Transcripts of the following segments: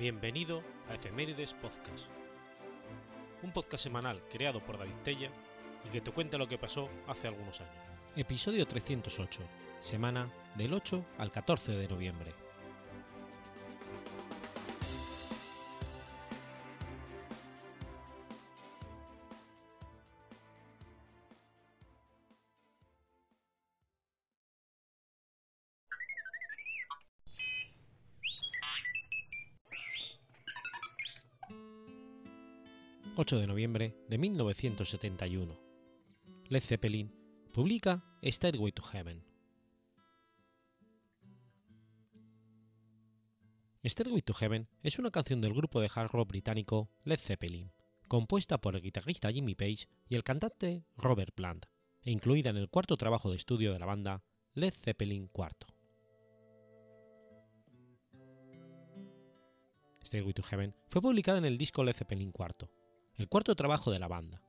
Bienvenido a Efemérides Podcast, un podcast semanal creado por David Tella y que te cuenta lo que pasó hace algunos años. Episodio 308, semana del 8 al 14 de noviembre. 8 de noviembre de 1971. Led Zeppelin publica Stairway to Heaven. Stairway to Heaven es una canción del grupo de hard rock británico Led Zeppelin, compuesta por el guitarrista Jimmy Page y el cantante Robert Plant, e incluida en el cuarto trabajo de estudio de la banda Led Zeppelin IV. Stairway to Heaven fue publicada en el disco Led Zeppelin IV, el cuarto trabajo de la banda.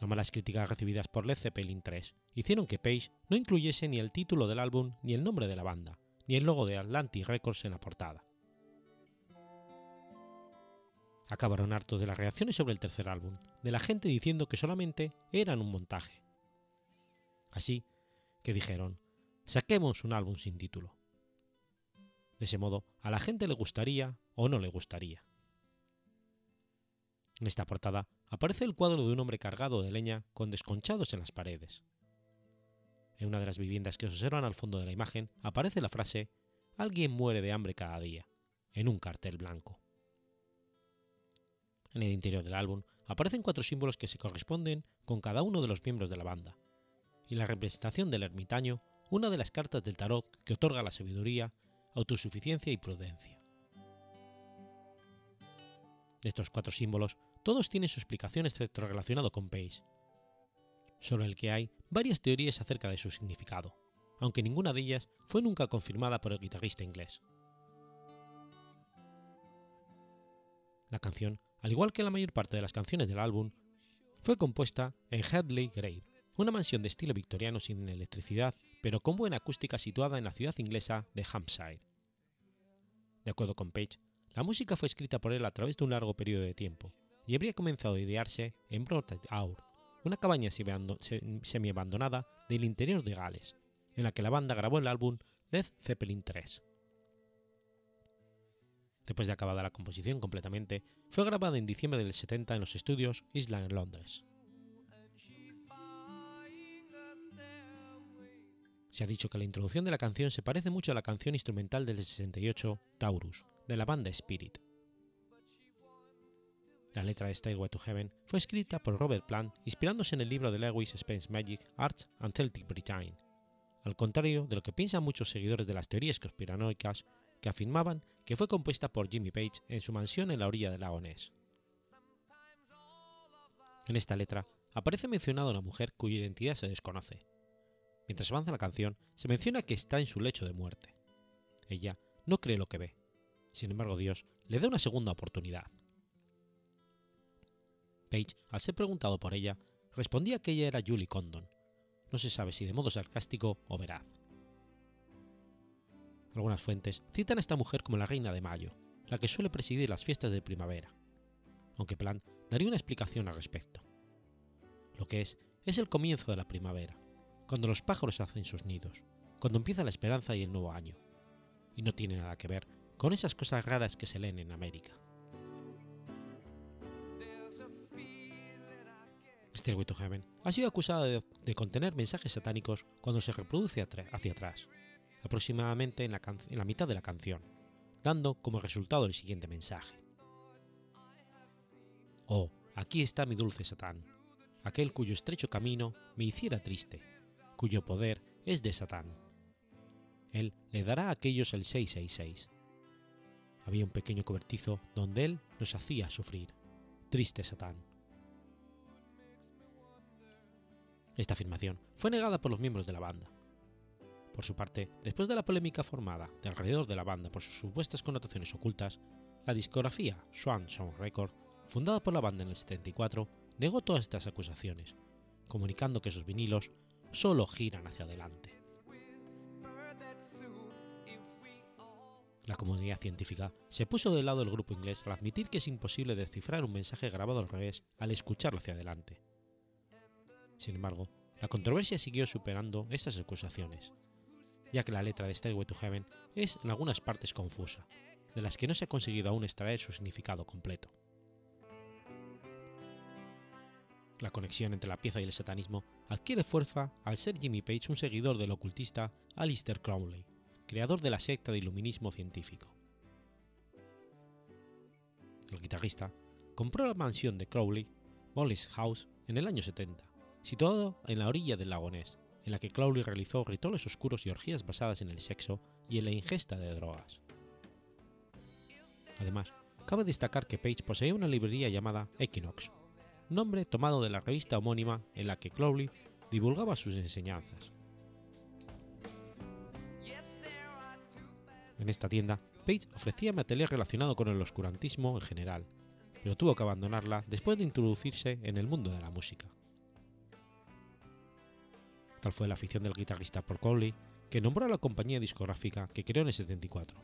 Las malas críticas recibidas por Led Zeppelin 3 hicieron que Page no incluyese ni el título del álbum ni el nombre de la banda, ni el logo de Atlantic Records en la portada. Acabaron hartos de las reacciones sobre el tercer álbum, de la gente diciendo que solamente eran un montaje. Así que dijeron, saquemos un álbum sin título. De ese modo, a la gente le gustaría o no le gustaría. En esta portada aparece el cuadro de un hombre cargado de leña con desconchados en las paredes. En una de las viviendas que se observan al fondo de la imagen aparece la frase Alguien muere de hambre cada día, en un cartel blanco. En el interior del álbum aparecen cuatro símbolos que se corresponden con cada uno de los miembros de la banda, y la representación del ermitaño, una de las cartas del tarot que otorga la sabiduría, autosuficiencia y prudencia. De estos cuatro símbolos todos tienen su explicación excepto relacionado con Page, sobre el que hay varias teorías acerca de su significado, aunque ninguna de ellas fue nunca confirmada por el guitarrista inglés. La canción, al igual que la mayor parte de las canciones del álbum, fue compuesta en Headley Grave, una mansión de estilo victoriano sin electricidad, pero con buena acústica situada en la ciudad inglesa de Hampshire. De acuerdo con Page, la música fue escrita por él a través de un largo periodo de tiempo, y habría comenzado a idearse en Broad Hour, una cabaña semi-abandonada del interior de Gales, en la que la banda grabó el álbum Led Zeppelin III. Después de acabada la composición completamente, fue grabada en diciembre del 70 en los estudios Island en Londres. Se ha dicho que la introducción de la canción se parece mucho a la canción instrumental del 68, Taurus, de la banda Spirit. La letra de Stairway to Heaven fue escrita por Robert Plant inspirándose en el libro de Lewis Spence Magic, Arts and Celtic Britain, al contrario de lo que piensan muchos seguidores de las teorías conspiranoicas que afirmaban que fue compuesta por Jimmy Page en su mansión en la orilla del lago Ness. En esta letra aparece mencionada una mujer cuya identidad se desconoce. Mientras avanza la canción, se menciona que está en su lecho de muerte. Ella no cree lo que ve. Sin embargo, Dios le da una segunda oportunidad. Page, al ser preguntado por ella, respondía que ella era Julie Condon. No se sabe si de modo sarcástico o veraz. Algunas fuentes citan a esta mujer como la reina de mayo, la que suele presidir las fiestas de primavera, aunque Plan daría una explicación al respecto. Lo que es, es el comienzo de la primavera, cuando los pájaros hacen sus nidos, cuando empieza la esperanza y el nuevo año, y no tiene nada que ver con esas cosas raras que se leen en América. Stairway to Heaven ha sido acusada de, contener mensajes satánicos cuando se reproduce hacia atrás, aproximadamente en la, mitad de la canción, dando como resultado el siguiente mensaje. Oh, aquí está mi dulce Satán, aquel cuyo estrecho camino me hiciera triste, cuyo poder es de Satán. Él le dará a aquellos el 666. Había un pequeño cobertizo donde él nos hacía sufrir. Triste Satán. Esta afirmación fue negada por los miembros de la banda. Por su parte, después de la polémica formada de alrededor de la banda por sus supuestas connotaciones ocultas, la discografía Swan Song Record, fundada por la banda en el 74, negó todas estas acusaciones, comunicando que sus vinilos solo giran hacia adelante. La comunidad científica se puso del lado del grupo inglés al admitir que es imposible descifrar un mensaje grabado al revés al escucharlo hacia adelante. Sin embargo, la controversia siguió superando estas acusaciones, ya que la letra de Stairway to Heaven es en algunas partes confusa, de las que no se ha conseguido aún extraer su significado completo. La conexión entre la pieza y el satanismo adquiere fuerza al ser Jimmy Page un seguidor del ocultista Alistair Crowley, creador de la secta de iluminismo científico. El guitarrista compró la mansión de Crowley, Wallace House, en el año 70, situado en la orilla del lago Ness, en la que Crowley realizó rituales oscuros y orgías basadas en el sexo y en la ingesta de drogas. Además, cabe destacar que Page poseía una librería llamada Equinox, nombre tomado de la revista homónima en la que Crowley divulgaba sus enseñanzas. En esta tienda, Page ofrecía material relacionado con el oscurantismo en general, pero tuvo que abandonarla después de introducirse en el mundo de la música. Tal fue la afición del guitarrista por Crowley que nombró a la compañía discográfica que creó en el 74,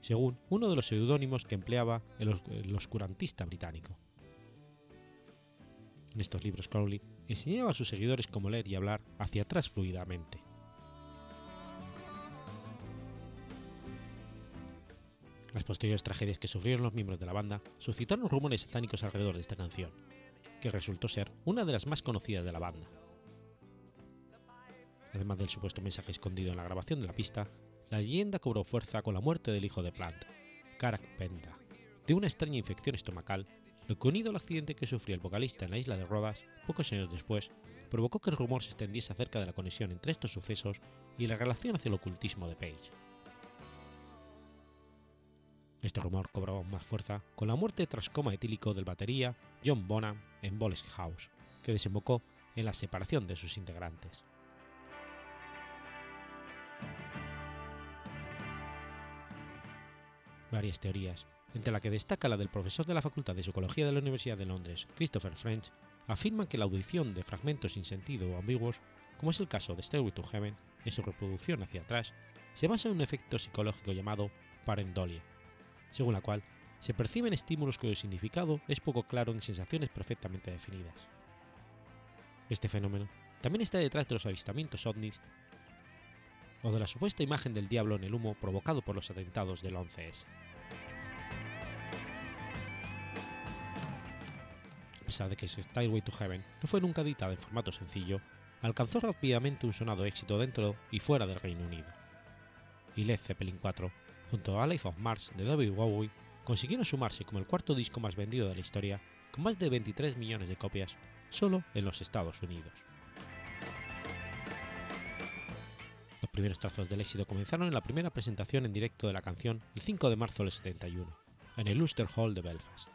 según uno de los seudónimos que empleaba el, oscurantista británico. En estos libros Crowley enseñaba a sus seguidores cómo leer y hablar hacia atrás fluidamente. Las posteriores tragedias que sufrieron los miembros de la banda suscitaron rumores satánicos alrededor de esta canción, que resultó ser una de las más conocidas de la banda. Además del supuesto mensaje escondido en la grabación de la pista, la leyenda cobró fuerza con la muerte del hijo de Plant, Karak Pendra, de una extraña infección estomacal, lo que unido al accidente que sufrió el vocalista en la isla de Rodas pocos años después, provocó que el rumor se extendiese acerca de la conexión entre estos sucesos y la relación hacia el ocultismo de Page. Este rumor cobró más fuerza con la muerte tras coma etílico del batería John Bonham en Boles House, que desembocó en la separación de sus integrantes. Varias teorías, entre la que destaca la del profesor de la Facultad de Psicología de la Universidad de Londres, Christopher French, afirman que la audición de fragmentos sin sentido o ambiguos, como es el caso de Stairway to Heaven, en su reproducción hacia atrás, se basa en un efecto psicológico llamado parendolia, según la cual se perciben estímulos cuyo significado es poco claro en sensaciones perfectamente definidas. Este fenómeno también está detrás de los avistamientos ovnis o de la supuesta imagen del diablo en el humo provocado por los atentados del 11S. A pesar de que Stairway to Heaven no fue nunca editada en formato sencillo, alcanzó rápidamente un sonado éxito dentro y fuera del Reino Unido. Y Led Zeppelin 4, junto a Life of Mars de David Bowie, consiguieron sumarse como el cuarto disco más vendido de la historia, con más de 23 millones de copias solo en los Estados Unidos. Primeros trazos del éxito comenzaron en la primera presentación en directo de la canción el 5 de marzo del 71, en el Luster Hall de Belfast.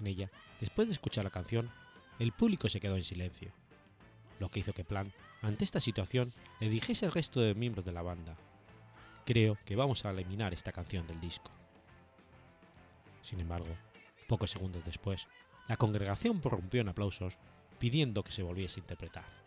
En ella, después de escuchar la canción, el público se quedó en silencio, lo que hizo que Plant, ante esta situación, le dijese al resto de miembros de la banda, creo que vamos a eliminar esta canción del disco. Sin embargo, pocos segundos después, la congregación prorrumpió en aplausos pidiendo que se volviese a interpretar.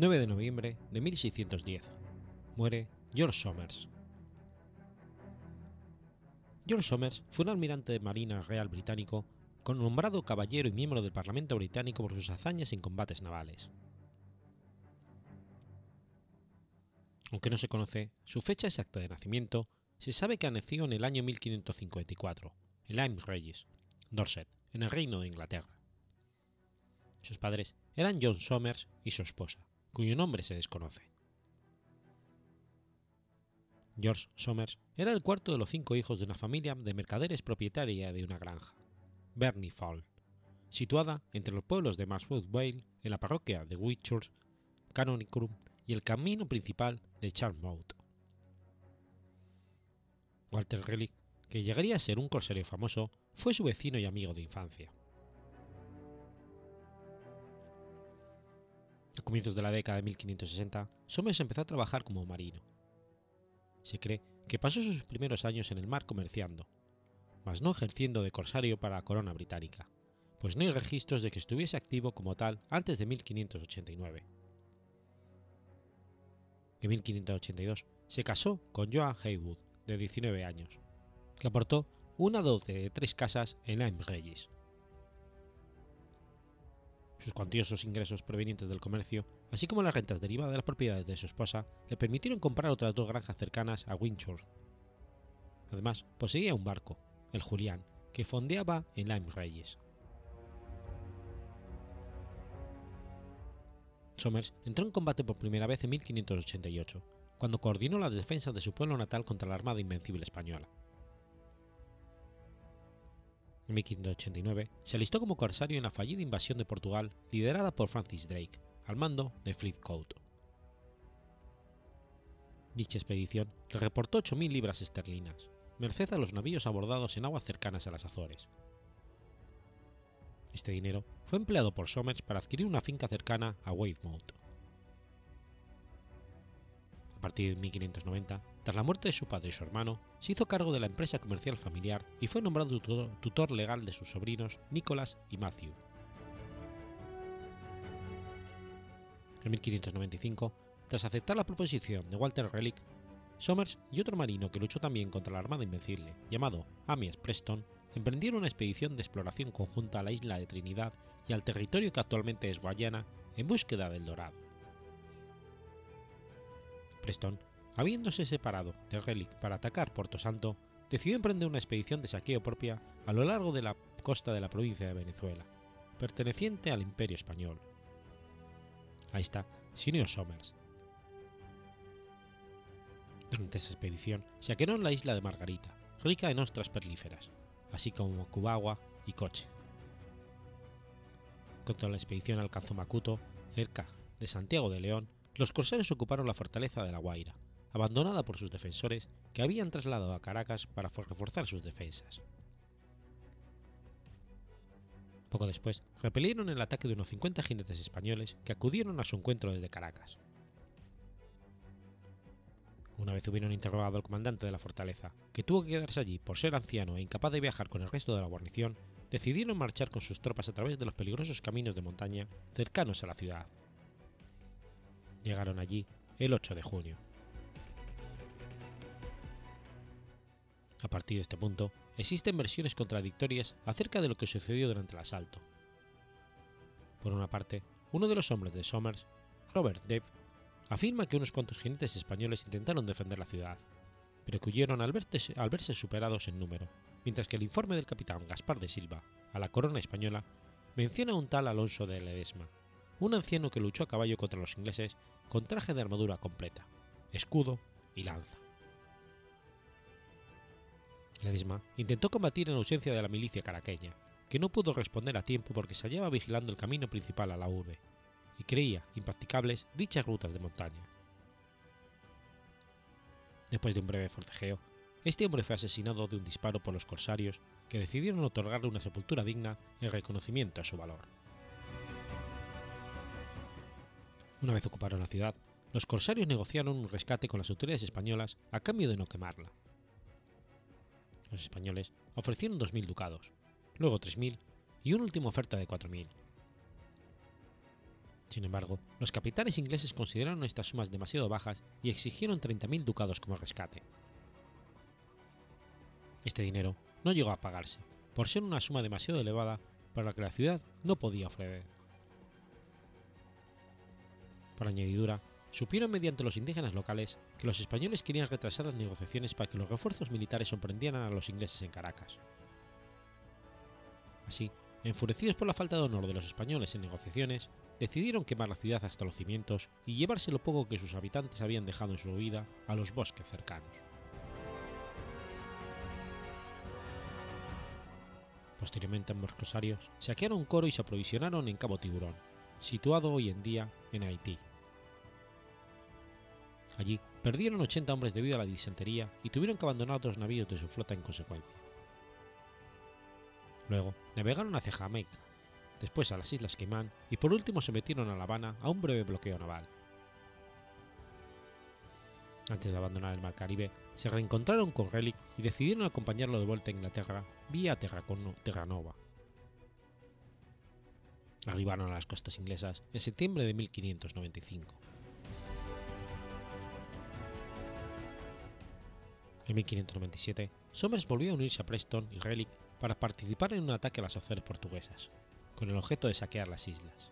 9 de noviembre de 1610. Muere George Somers. George Somers fue un almirante de Marina Real británico, nombrado caballero y miembro del Parlamento británico por sus hazañas en combates navales. Aunque no se conoce su fecha exacta de nacimiento, se sabe que nació en el año 1554, en Lyme Regis, Dorset, en el Reino de Inglaterra. Sus padres eran John Somers y su esposa, cuyo nombre se desconoce. George Somers era el cuarto de los cinco hijos de una familia de mercaderes propietaria de una granja, Bernie Fall, situada entre los pueblos de Marswood Vale en la parroquia de Whitchurch, Canonicum y el camino principal de Charmouth. Walter Relic, que llegaría a ser un corsario famoso, fue su vecino y amigo de infancia. A comienzos de la década de 1560, Somers empezó a trabajar como marino. Se cree que pasó sus primeros años en el mar comerciando, mas no ejerciendo de corsario para la corona británica, pues no hay registros de que estuviese activo como tal antes de 1589. En 1582 se casó con Joan Haywood, de 19 años, que aportó una dote de tres casas en Lyme Regis. Sus cuantiosos ingresos provenientes del comercio, así como las rentas derivadas de las propiedades de su esposa, le permitieron comprar otras dos granjas cercanas a Winchor. Además, poseía un barco, el Julián, que fondeaba en Lyme Regis. Somers entró en combate por primera vez en 1588, cuando coordinó la defensa de su pueblo natal contra la Armada Invencible Española. En 1589 se alistó como corsario en la fallida invasión de Portugal liderada por Francis Drake, al mando de Coat. Dicha expedición le reportó 8.000 libras esterlinas, merced a los navíos abordados en aguas cercanas a las Azores. Este dinero fue empleado por Somers para adquirir una finca cercana a Weymouth. A partir de 1590, tras la muerte de su padre y su hermano, se hizo cargo de la empresa comercial familiar y fue nombrado tutor, legal de sus sobrinos Nicholas y Matthew. En 1595, tras aceptar la proposición de Walter Relic, Somers y otro marino que luchó también contra la Armada Invencible, llamado Amias Preston, emprendieron una expedición de exploración conjunta a la isla de Trinidad y al territorio que actualmente es Guayana en búsqueda del Dorado. Preston, habiéndose separado de Relic para atacar Puerto Santo, decidió emprender una expedición de saqueo propia a lo largo de la costa de la provincia de Venezuela, perteneciente al Imperio Español. Ahí está, Sinio Somers. Durante esa expedición saquearon la isla de Margarita, rica en ostras perlíferas, así como Cubagua y Coche. Contra la expedición alcanzó Macuto, cerca de Santiago de León, los corsarios ocuparon la fortaleza de La Guaira, abandonada por sus defensores que habían trasladado a Caracas para reforzar sus defensas. Poco después, repelieron el ataque de unos 50 jinetes españoles que acudieron a su encuentro desde Caracas. Una vez hubieron interrogado al comandante de la fortaleza, que tuvo que quedarse allí por ser anciano e incapaz de viajar con el resto de la guarnición, decidieron marchar con sus tropas a través de los peligrosos caminos de montaña cercanos a la ciudad. Llegaron allí el 8 de junio. A partir de este punto, existen versiones contradictorias acerca de lo que sucedió durante el asalto. Por una parte, uno de los hombres de Somers, Robert Dave, afirma que unos cuantos jinetes españoles intentaron defender la ciudad, pero que huyeron al al verse superados en número, mientras que el informe del capitán Gaspar de Silva a la corona española menciona a un tal Alonso de Ledesma, un anciano que luchó a caballo contra los ingleses con traje de armadura completa, escudo y lanza. Ledesma intentó combatir en ausencia de la milicia caraqueña, que no pudo responder a tiempo porque se hallaba vigilando el camino principal a la urbe, y creía impracticables dichas rutas de montaña. Después de un breve forcejeo, este hombre fue asesinado de un disparo por los corsarios que decidieron otorgarle una sepultura digna en reconocimiento a su valor. Una vez ocuparon la ciudad, los corsarios negociaron un rescate con las autoridades españolas a cambio de no quemarla. Los españoles ofrecieron 2.000 ducados, luego 3.000 y una última oferta de 4.000. Sin embargo, los capitanes ingleses consideraron estas sumas demasiado bajas y exigieron 30.000 ducados como rescate. Este dinero no llegó a pagarse, por ser una suma demasiado elevada para la que la ciudad no podía ofrecer. Por añadidura, supieron mediante los indígenas locales que los españoles querían retrasar las negociaciones para que los refuerzos militares sorprendieran a los ingleses en Caracas. Así, enfurecidos por la falta de honor de los españoles en negociaciones, decidieron quemar la ciudad hasta los cimientos y llevarse lo poco que sus habitantes habían dejado en su vida a los bosques cercanos. Posteriormente ambos corsarios saquearon Coro y se aprovisionaron en Cabo Tiburón, situado hoy en día en Haití. Allí perdieron 80 hombres debido a la disentería y tuvieron que abandonar dos navíos de su flota en consecuencia. Luego navegaron hacia Jamaica, después a las Islas Caimán y por último se metieron a La Habana a un breve bloqueo naval. Antes de abandonar el Mar Caribe, se reencontraron con Relic y decidieron acompañarlo de vuelta a Inglaterra vía Terranova. Arribaron a las costas inglesas en septiembre de 1595. En 1597, Somers volvió a unirse a Preston y Relic para participar en un ataque a las Azores portuguesas, con el objeto de saquear las islas.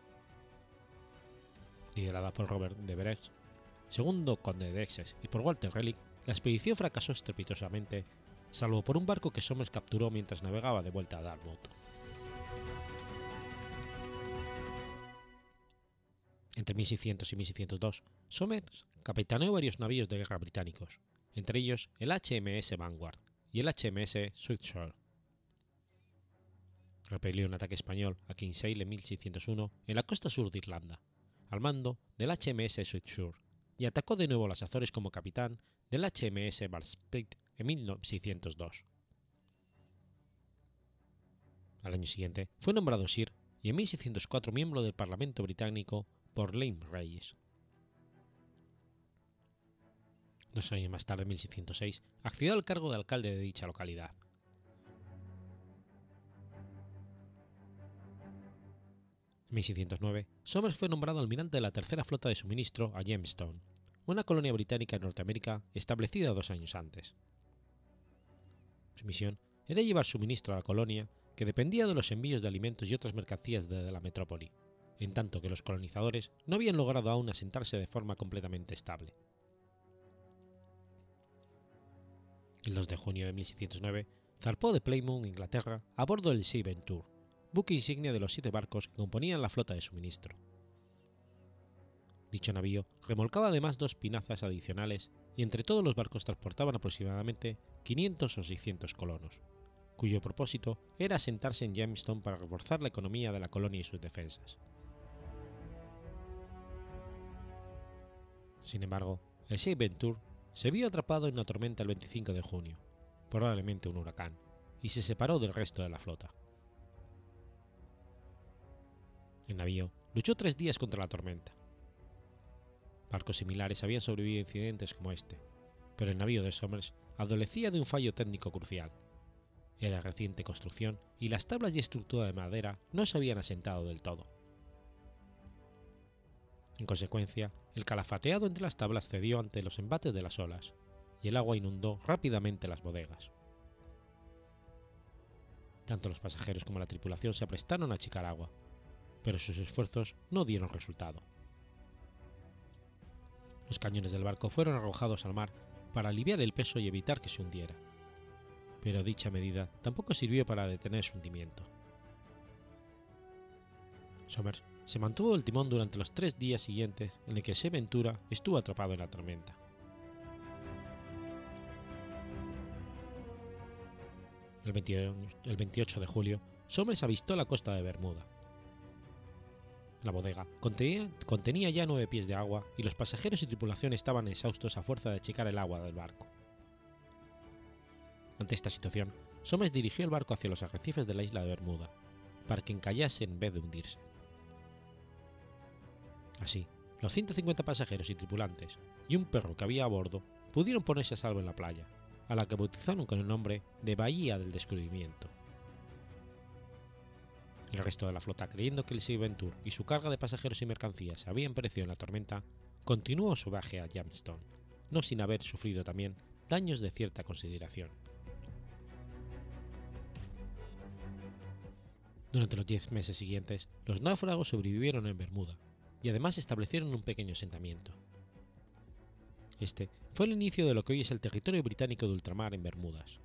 Liderada por Robert de Brecht, segundo conde de Essex, y por Walter Relic, la expedición fracasó estrepitosamente, salvo por un barco que Somers capturó mientras navegaba de vuelta a Dartmouth. Entre 1600 y 1602, Somers capitaneó varios navíos de guerra británicos, entre ellos el HMS Vanguard y el HMS Sweetshore. Repelió un ataque español a Kinsale en 1601 en la costa sur de Irlanda, al mando del HMS Sweetshore, y atacó de nuevo las Azores como capitán del HMS Ballsprit en 1602. Al año siguiente fue nombrado Sir y en 1604 miembro del Parlamento británico por Lane Reyes. Dos años más tarde, en 1606, accedió al cargo de alcalde de dicha localidad. En 1609, Somers fue nombrado almirante de la tercera flota de suministro a Jamestown, una colonia británica en Norteamérica establecida dos años antes. Su misión era llevar suministro a la colonia, que dependía de los envíos de alimentos y otras mercancías desde la metrópoli, en tanto que los colonizadores no habían logrado aún asentarse de forma completamente estable. El 2 de junio de 1609, zarpó de Plymouth, Inglaterra, a bordo del Sea Venture, buque insignia de los siete barcos que componían la flota de suministro. Dicho navío remolcaba además dos pinazas adicionales y entre todos los barcos transportaban aproximadamente 500 o 600 colonos, cuyo propósito era asentarse en Jamestown para reforzar la economía de la colonia y sus defensas. Sin embargo, el Sea Venture se vio atrapado en una tormenta el 25 de junio, probablemente un huracán, y se separó del resto de la flota. El navío luchó tres días contra la tormenta. Barcos similares habían sobrevivido a incidentes como este, pero el navío de Somers adolecía de un fallo técnico crucial. Era reciente construcción y las tablas y estructura de madera no se habían asentado del todo. En consecuencia, el calafateado entre las tablas cedió ante los embates de las olas, y el agua inundó rápidamente las bodegas. Tanto los pasajeros como la tripulación se aprestaron a achicar agua, pero sus esfuerzos no dieron resultado. Los cañones del barco fueron arrojados al mar para aliviar el peso y evitar que se hundiera, pero dicha medida tampoco sirvió para detener su hundimiento. Somers se mantuvo el timón durante los tres días siguientes en el que Se Ventura estuvo atrapado en la tormenta. El 28 de julio, Somers avistó la costa de Bermuda, la bodega contenía, ya nueve pies de agua y los pasajeros y tripulación estaban exhaustos a fuerza de achicar el agua del barco. Ante esta situación, Somers dirigió el barco hacia los arrecifes de la isla de Bermuda, para que encallase en vez de hundirse. Así, los 150 pasajeros y tripulantes y un perro que había a bordo pudieron ponerse a salvo en la playa, a la que bautizaron con el nombre de Bahía del Descubrimiento. El resto de la flota, creyendo que el Sea Venture y su carga de pasajeros y mercancías habían perecido en la tormenta, continuó su viaje a Jamestown, no sin haber sufrido también daños de cierta consideración. Durante los diez meses siguientes, los náufragos sobrevivieron en Bermuda y además establecieron un pequeño asentamiento. Este fue el inicio de lo que hoy es el territorio británico de ultramar en Bermudas.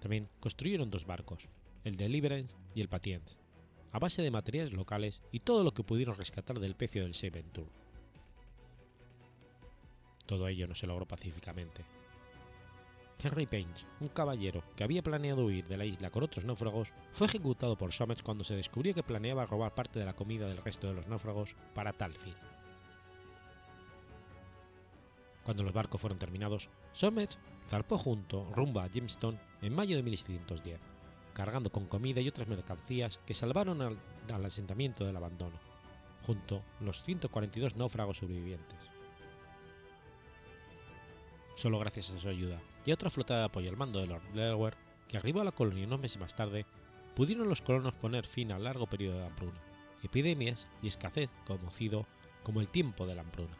También construyeron dos barcos, el Deliverance y el Patience, a base de materiales locales y todo lo que pudieron rescatar del pecio del Seventure. Todo ello no se logró pacíficamente. Henry Payne, un caballero que había planeado huir de la isla con otros náufragos, fue ejecutado por Somers cuando se descubrió que planeaba robar parte de la comida del resto de los náufragos para tal fin. Cuando los barcos fueron terminados, Somers zarpó junto rumbo a Jamestown en mayo de 1610, cargando con comida y otras mercancías que salvaron al, al asentamiento del abandono, junto a los 142 náufragos sobrevivientes. Solo gracias a su ayuda y otra flota de apoyo al mando de Lord Delaware, que arribó a la colonia unos meses más tarde, pudieron los colonos poner fin al largo periodo de hambruna, epidemias y escasez conocido como el tiempo de la hambruna.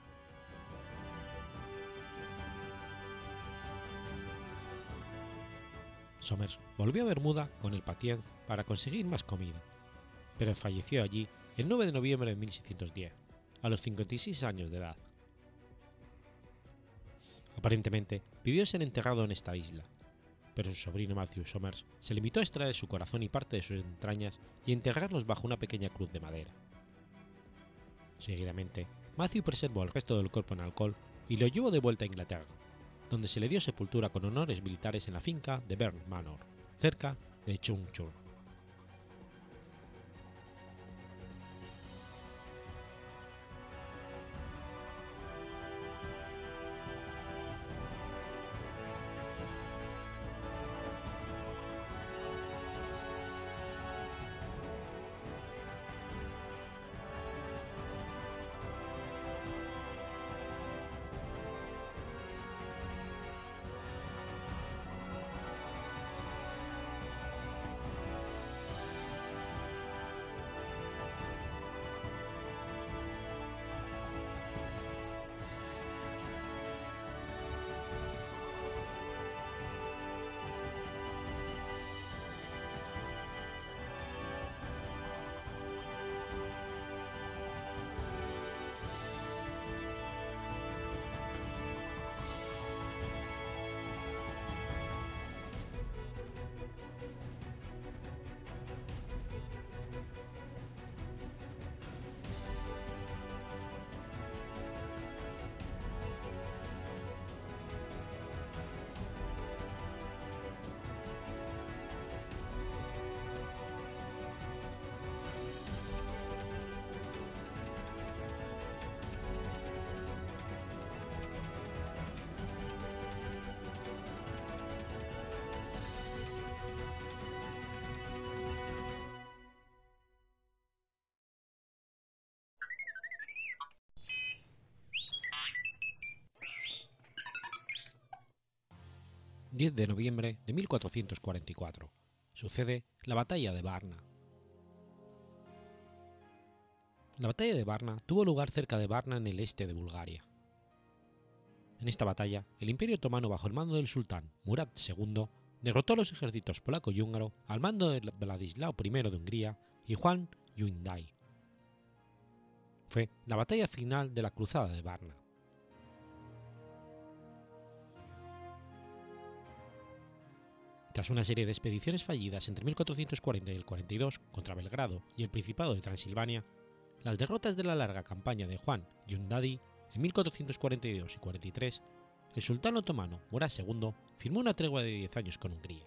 Somers volvió a Bermuda con el Patience para conseguir más comida, pero falleció allí el 9 de noviembre de 1610, a los 56 años de edad. Aparentemente pidió ser enterrado en esta isla, pero su sobrino Matthew Somers se limitó a extraer su corazón y parte de sus entrañas y enterrarlos bajo una pequeña cruz de madera. Seguidamente, Matthew preservó el resto del cuerpo en alcohol y lo llevó de vuelta a Inglaterra, donde se le dio sepultura con honores militares en la finca de Bern Manor, cerca de Chungchur. 10 de noviembre de 1444. Sucede la batalla de Varna. La batalla de Varna tuvo lugar cerca de Varna en el este de Bulgaria. En esta batalla, el Imperio Otomano bajo el mando del sultán Murad II derrotó a los ejércitos polaco y húngaro al mando de Vladislao I de Hungría y Juan Hyundai. Fue la batalla final de la Cruzada de Varna. Tras una serie de expediciones fallidas entre 1440 y el 42 contra Belgrado y el Principado de Transilvania, las derrotas de la larga campaña de Juan Yundadi en 1442 y 43, el sultán otomano Murad II firmó una tregua de 10 años con Hungría.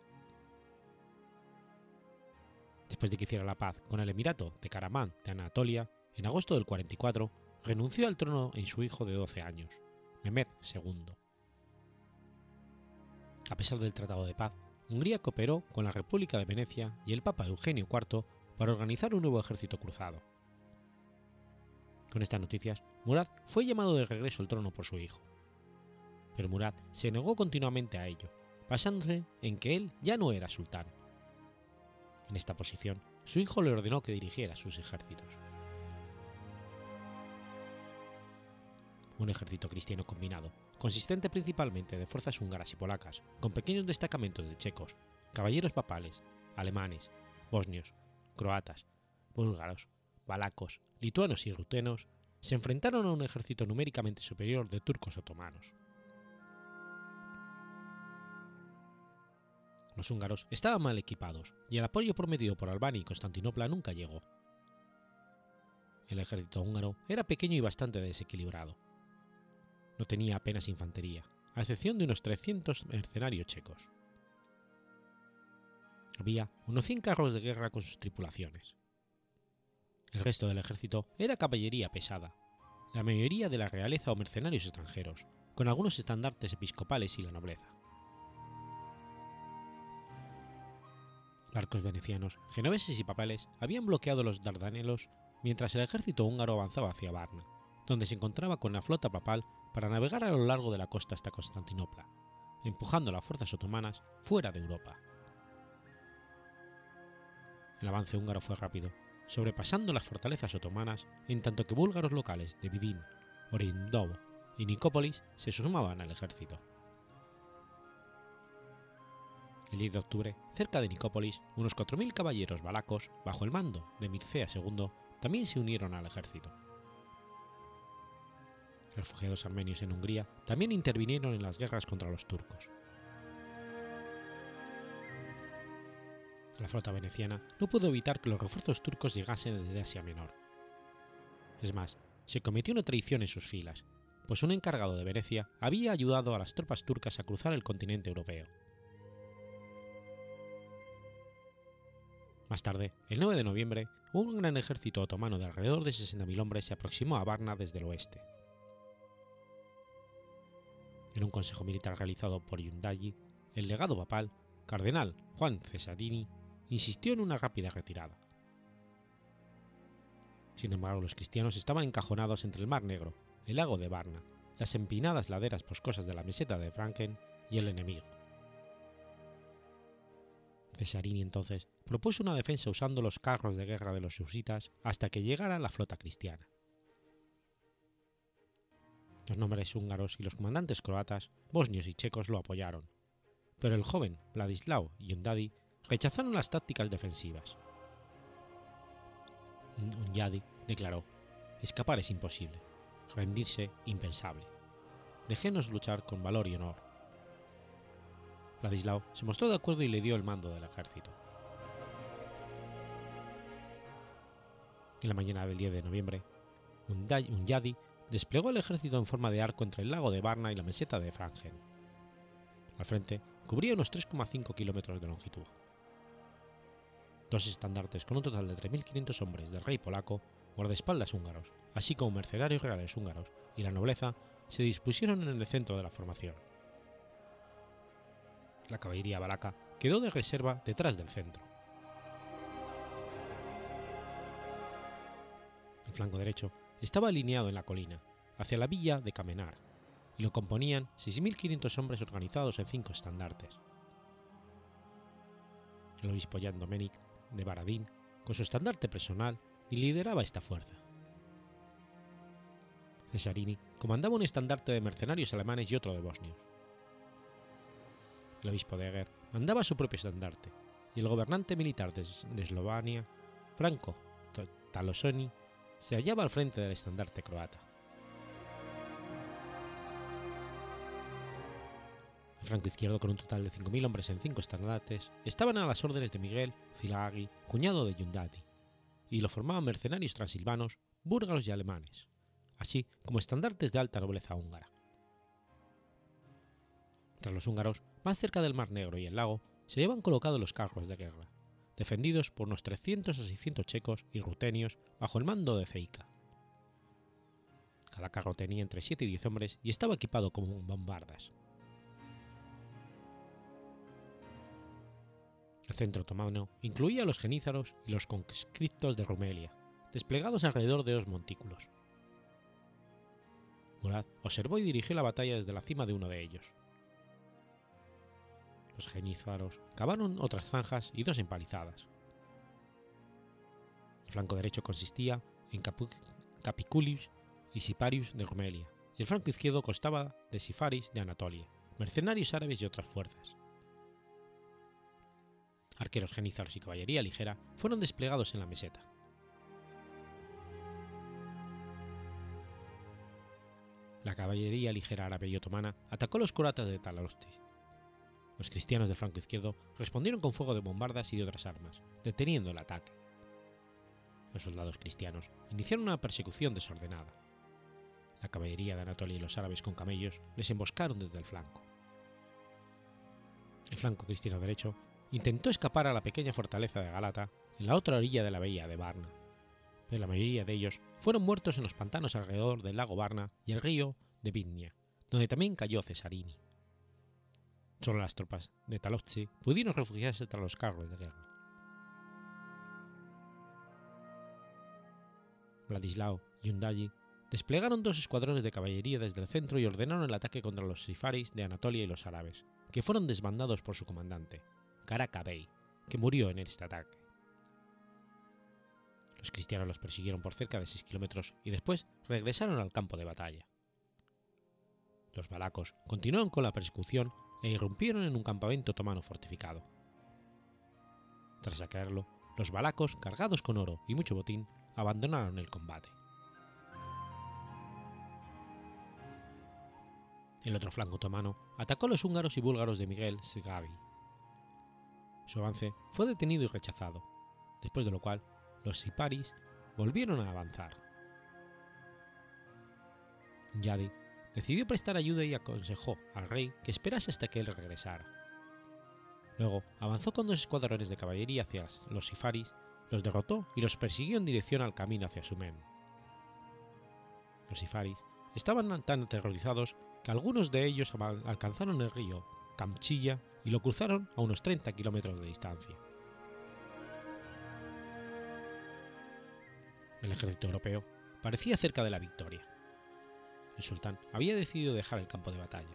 Después de que hiciera la paz con el Emirato de Karaman de Anatolia, en agosto del 44, renunció al trono en su hijo de 12 años, Mehmed II. A pesar del Tratado de Paz, Hungría cooperó con la República de Venecia y el Papa Eugenio IV para organizar un nuevo ejército cruzado. Con estas noticias, Murad fue llamado de regreso al trono por su hijo. Pero Murad se negó continuamente a ello, basándose en que él ya no era sultán. En esta posición, su hijo le ordenó que dirigiera sus ejércitos. Un ejército cristiano combinado, consistente principalmente de fuerzas húngaras y polacas, con pequeños destacamentos de checos, caballeros papales, alemanes, bosnios, croatas, búlgaros, balacos, lituanos y rutenos, se enfrentaron a un ejército numéricamente superior de turcos otomanos. Los húngaros estaban mal equipados y el apoyo prometido por Albania y Constantinopla nunca llegó. El ejército húngaro era pequeño y bastante desequilibrado. No tenía apenas infantería, a excepción de unos 300 mercenarios checos. Había unos 100 carros de guerra con sus tripulaciones. El resto del ejército era caballería pesada, la mayoría de la realeza o mercenarios extranjeros, con algunos estandartes episcopales y la nobleza. Barcos venecianos, genoveses y papales habían bloqueado los Dardanelos mientras el ejército húngaro avanzaba hacia Varna, donde se encontraba con la flota papal para navegar a lo largo de la costa hasta Constantinopla, empujando las fuerzas otomanas fuera de Europa. El avance húngaro fue rápido, sobrepasando las fortalezas otomanas, en tanto que búlgaros locales de Vidin, Orindov y Nicópolis se sumaban al ejército. El 10 de octubre, cerca de Nicópolis, unos 4.000 caballeros balacos, bajo el mando de Mircea II, también se unieron al ejército. Refugiados armenios en Hungría también intervinieron en las guerras contra los turcos. La flota veneciana no pudo evitar que los refuerzos turcos llegasen desde Asia Menor. Es más, se cometió una traición en sus filas, pues un encargado de Venecia había ayudado a las tropas turcas a cruzar el continente europeo. Más tarde, el 9 de noviembre, un gran ejército otomano de alrededor de 60.000 hombres se aproximó a Varna desde el oeste. En un consejo militar realizado por Yundayi, el legado papal, cardenal Juan Cesarini, insistió en una rápida retirada. Sin embargo, los cristianos estaban encajonados entre el Mar Negro, el lago de Varna, las empinadas laderas boscosas de la meseta de Franken y el enemigo. Cesarini entonces propuso una defensa usando los carros de guerra de los husitas hasta que llegara la flota cristiana. Los nombres húngaros y los comandantes croatas, bosnios y checos lo apoyaron, pero el joven Vladislao Yundadi rechazaron las tácticas defensivas. Unyadi declaró, escapar es imposible, rendirse impensable. Dejénos luchar con valor y honor. Ladislao se mostró de acuerdo y le dio el mando del ejército. En la mañana del 10 de noviembre, Unyadi desplegó el ejército en forma de arco entre el lago de Varna y la meseta de Frangen. Al frente cubría unos 3,5 kilómetros de longitud. Dos estandartes con un total de 3.500 hombres del rey polaco, guardaespaldas húngaros, así como mercenarios reales húngaros y la nobleza, se dispusieron en el centro de la formación. La caballería balaca quedó de reserva detrás del centro. El flanco derecho estaba alineado en la colina, hacia la villa de Kamenar, y lo componían 6.500 hombres organizados en cinco estandartes. El obispo Jan Domenic de Baradín, con su estandarte personal, lideraba esta fuerza. Cesarini comandaba un estandarte de mercenarios alemanes y otro de bosnios. El obispo de Eger mandaba su propio estandarte, y el gobernante militar de, Eslovenia, Franco Talosoni, se hallaba al frente del estandarte croata. El franco izquierdo, con un total de 5.000 hombres en cinco estandartes, estaban a las órdenes de Miguel Zilagi, cuñado de Yundati, y lo formaban mercenarios transilvanos, búlgaros y alemanes, así como estandartes de alta nobleza húngara. Tras los húngaros, más cerca del Mar Negro y el lago, se llevan colocados los carros de guerra, defendidos por unos 300 a 600 checos y rutenios bajo el mando de Zeika. Cada carro tenía entre 7 y 10 hombres y estaba equipado como bombardas. El centro otomano incluía a los genízaros y los conscriptos de Rumelia, desplegados alrededor de dos montículos. Murad observó y dirigió la batalla desde la cima de uno de ellos. Los genízaros cavaron otras zanjas y dos empalizadas. El flanco derecho consistía en Capiculius y Siparius de Rumelia, y el flanco izquierdo constaba de Sifaris de Anatolia, mercenarios árabes y otras fuerzas arqueros genízaros y caballería ligera fueron desplegados en la meseta. La caballería ligera árabe y otomana atacó los coratas de Talarostis. Los cristianos del flanco izquierdo respondieron con fuego de bombardas y de otras armas, deteniendo el ataque. Los soldados cristianos iniciaron una persecución desordenada. La caballería de Anatolia y los árabes con camellos les emboscaron desde el flanco. El flanco cristiano derecho intentó escapar a la pequeña fortaleza de Galata en la otra orilla de la bahía de Varna, pero la mayoría de ellos fueron muertos en los pantanos alrededor del lago Varna y el río de Vidnia, donde también cayó Cesarini. Solo las tropas de Talovtsi pudieron refugiarse tras los carros de guerra. Vladislao y Undayi desplegaron dos escuadrones de caballería desde el centro y ordenaron el ataque contra los sifaris de Anatolia y los árabes, que fueron desbandados por su comandante, Karaka Bey, que murió en este ataque. Los cristianos los persiguieron por cerca de 6 kilómetros y después regresaron al campo de batalla. Los balacos continuaron con la persecución e irrumpieron en un campamento otomano fortificado. Tras saquearlo, los balacos, cargados con oro y mucho botín, abandonaron el combate. El otro flanco otomano atacó a los húngaros y búlgaros de Miguel Sigavi. Su avance fue detenido y rechazado, después de lo cual los siparis volvieron a avanzar. Yadi decidió prestar ayuda y aconsejó al rey que esperase hasta que él regresara. Luego avanzó con dos escuadrones de caballería hacia los sifaris, los derrotó y los persiguió en dirección al camino hacia Sumen. Los sifaris estaban tan aterrorizados que algunos de ellos alcanzaron el río Kamchilla y lo cruzaron a unos 30 kilómetros de distancia. El ejército europeo parecía cerca de la victoria. El sultán había decidido dejar el campo de batalla.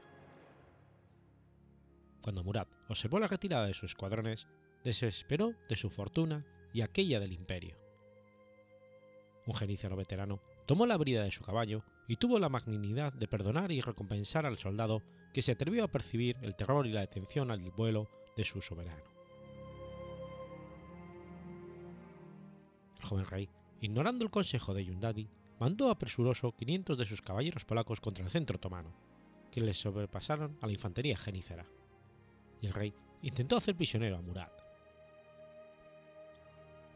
Cuando Murad observó la retirada de sus escuadrones, desesperó de su fortuna y aquella del imperio. Un genízaro veterano tomó la brida de su caballo y tuvo la magnanimidad de perdonar y recompensar al soldado que se atrevió a percibir el terror y la detención al vuelo de su soberano. El joven rey, ignorando el consejo de Yundadi, mandó apresuroso 500 de sus caballeros polacos contra el centro otomano, que les sobrepasaron a la infantería genízara, y el rey intentó hacer prisionero a Murad.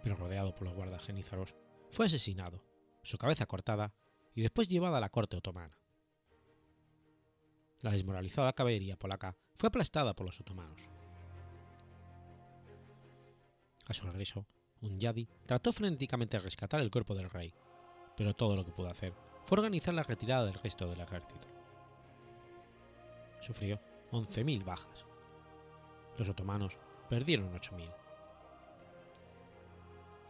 Pero rodeado por los guardas genízaros, fue asesinado, su cabeza cortada y después llevada a la corte otomana. La desmoralizada caballería polaca fue aplastada por los otomanos. A su regreso, un yadi trató frenéticamente de rescatar el cuerpo del rey, pero todo lo que pudo hacer fue organizar la retirada del resto del ejército. Sufrió 11.000 bajas. Los otomanos perdieron 8.000.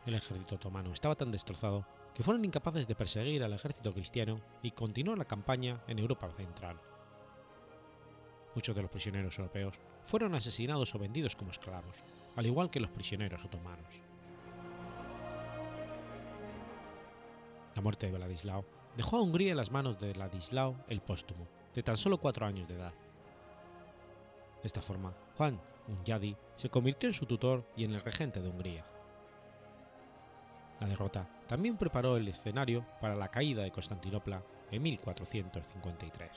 El ejército otomano estaba tan destrozado que fueron incapaces de perseguir al ejército cristiano y continuó la campaña en Europa Central. Muchos de los prisioneros europeos fueron asesinados o vendidos como esclavos, al igual que los prisioneros otomanos. La muerte de Vladislao dejó a Hungría en las manos de Vladislao el Póstumo, de tan solo cuatro años de edad. De esta forma, Juan Unyadi se convirtió en su tutor y en el regente de Hungría. La derrota también preparó el escenario para la caída de Constantinopla en 1453.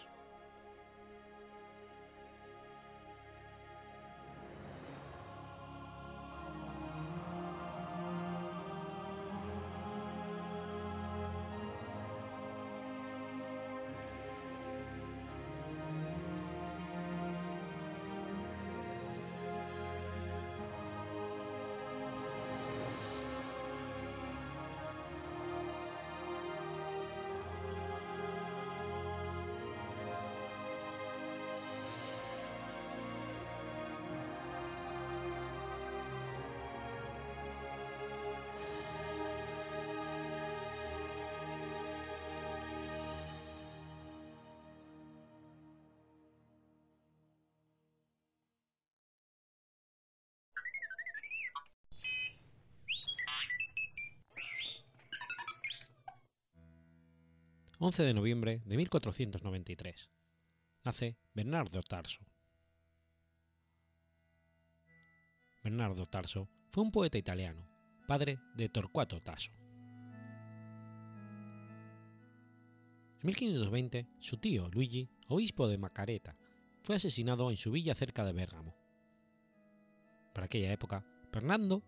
11 de noviembre de 1493. Nace Bernardo Tarso. Bernardo Tarso fue un poeta italiano, padre de Torquato Tasso. En 1520, su tío Luigi, obispo de Macareta, fue asesinado en su villa cerca de Bérgamo, Para aquella época, Fernando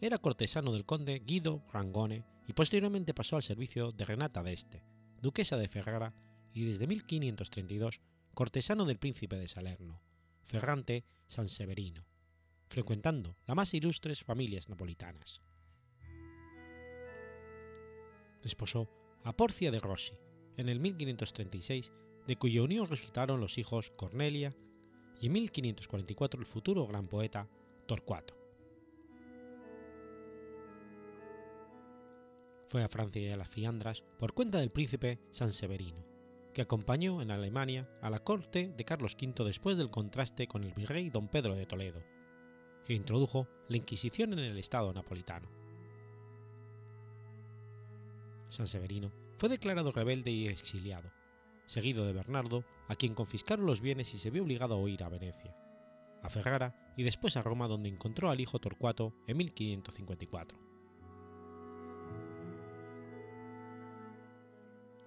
era cortesano del conde Guido Rangone y posteriormente pasó al servicio de Renata d'Este, duquesa de Ferrara, y desde 1532 cortesano del príncipe de Salerno, Ferrante Sanseverino, frecuentando las más ilustres familias napolitanas. Desposó a Porcia de Rossi en el 1536, de cuya unión resultaron los hijos Cornelia y en 1544 el futuro gran poeta Torcuato. Fue a Francia y a las Fiandras por cuenta del príncipe Sanseverino, que acompañó en Alemania a la corte de Carlos V después del contraste con el virrey don Pedro de Toledo, que introdujo la Inquisición en el Estado napolitano. Sanseverino fue declarado rebelde y exiliado, seguido de Bernardo, a quien confiscaron los bienes y se vio obligado a huir a Venecia, a Ferrara y después a Roma donde encontró al hijo Torcuato en 1554.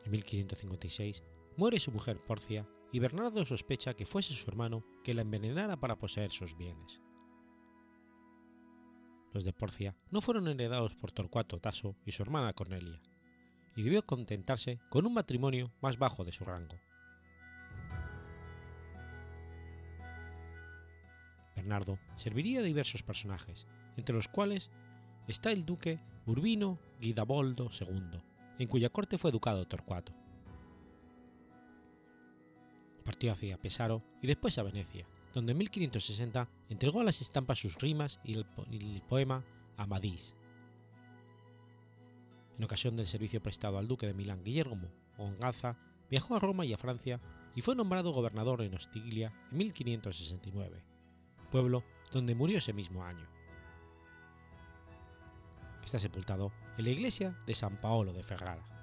En 1556 muere su mujer Porcia y Bernardo sospecha que fuese su hermano que la envenenara para poseer sus bienes. Los de Porcia no fueron heredados por Torcuato Tasso y su hermana Cornelia, y debió contentarse con un matrimonio más bajo de su rango. Bernardo serviría a diversos personajes, entre los cuales está el duque Urbino Guidaboldo II, en cuya corte fue educado Torcuato. Partió hacia Pesaro y después a Venecia, donde en 1560 entregó a las estampas sus rimas y el, poema Amadís. En ocasión del servicio prestado al duque de Milán Guillermo Ongaza, viajó a Roma y a Francia y fue nombrado gobernador en Ostiglia en 1569, pueblo donde murió ese mismo año. Está sepultado en la iglesia de San Paolo de Ferrara.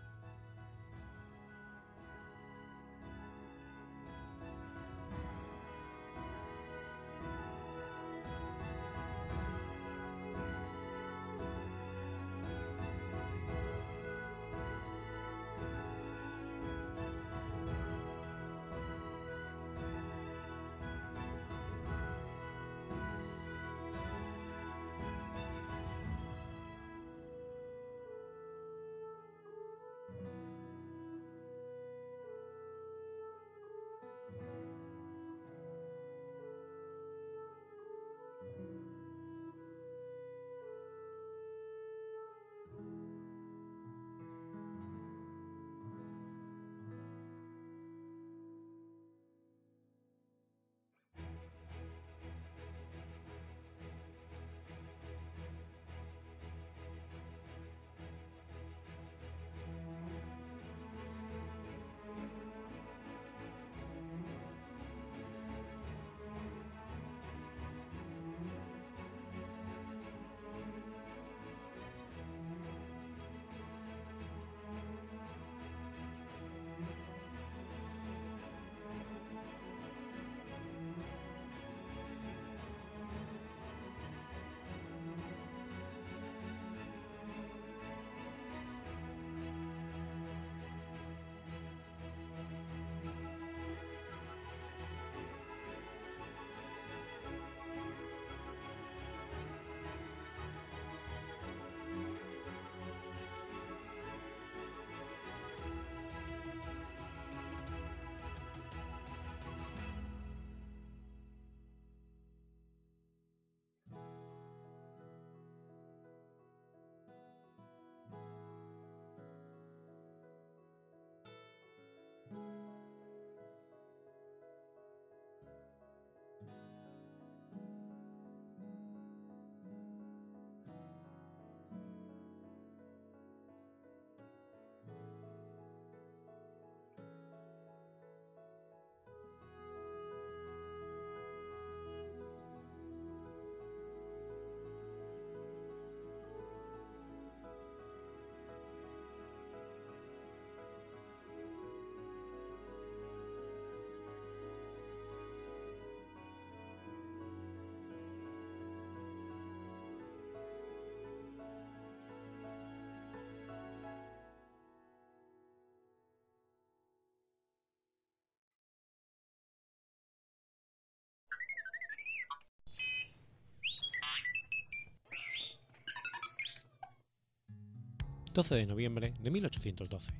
12 de noviembre de 1812.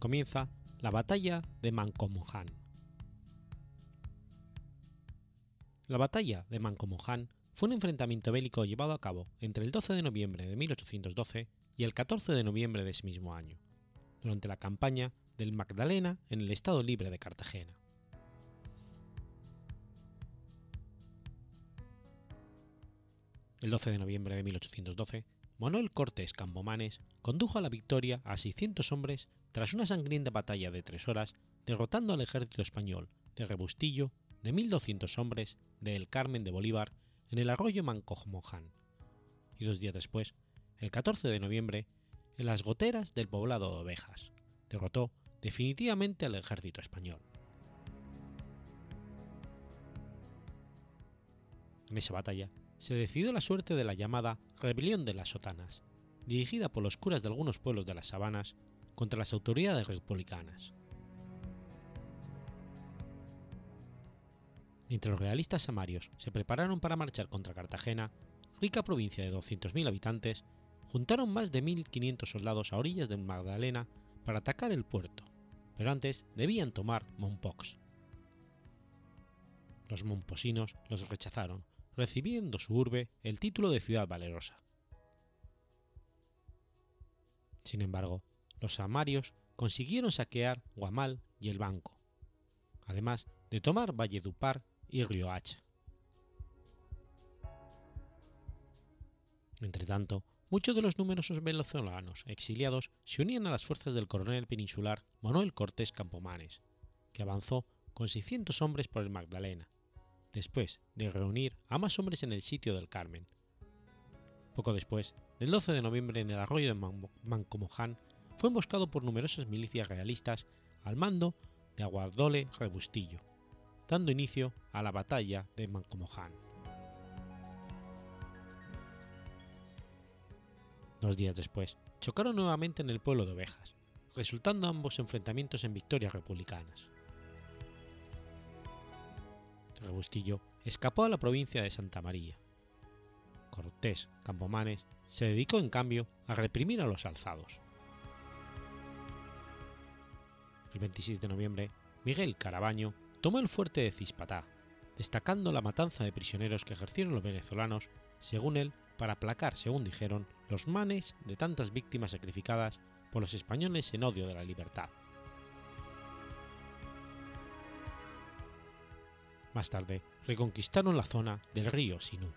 Comienza la batalla de Mancomohan. La batalla de Mancomohan fue un enfrentamiento bélico llevado a cabo entre el 12 de noviembre de 1812 y el 14 de noviembre de ese mismo año, durante la campaña del Magdalena en el Estado Libre de Cartagena. El 12 de noviembre de 1812, Manuel Cortés Campomanes condujo a la victoria a 600 hombres tras una sangrienta batalla de tres horas, derrotando al ejército español de Rebustillo de 1.200 hombres de El Carmen de Bolívar en el arroyo Mancojmoján, y dos días después, el 14 de noviembre, en las goteras del poblado de Ovejas, derrotó definitivamente al ejército español. En esa batalla, se decidió la suerte de la llamada Rebelión de las Sotanas, dirigida por los curas de algunos pueblos de las sabanas contra las autoridades republicanas. Mientras los realistas samarios se prepararon para marchar contra Cartagena, rica provincia de 200.000 habitantes, juntaron más de 1.500 soldados a orillas del Magdalena para atacar el puerto, pero antes debían tomar Mompox. Los momposinos los rechazaron recibiendo su urbe el título de ciudad valerosa. Sin embargo, los samarios consiguieron saquear Guamal y el Banco, además de tomar Valledupar y Riohacha. Entretanto, muchos de los numerosos venezolanos exiliados se unían a las fuerzas del coronel peninsular Manuel Cortés Campomanes, que avanzó con 600 hombres por el Magdalena, después de reunir a más hombres en el sitio del Carmen. Poco después, el 12 de noviembre en el arroyo de Mancomoján, fue emboscado por numerosas milicias realistas al mando de Aguardole Rebustillo, dando inicio a la batalla de Mancomoján. Dos días después, chocaron nuevamente en el pueblo de Ovejas, resultando ambos enfrentamientos en victorias republicanas. Bustillo escapó a la provincia de Santa María. Cortés Campomanes se dedicó en cambio a reprimir a los alzados. El 26 de noviembre, Miguel Carabaño tomó el fuerte de Cispatá, destacando la matanza de prisioneros que ejercieron los venezolanos, según él, para aplacar, según dijeron, los manes de tantas víctimas sacrificadas por los españoles en odio de la libertad. Más tarde, reconquistaron la zona del río Sinú.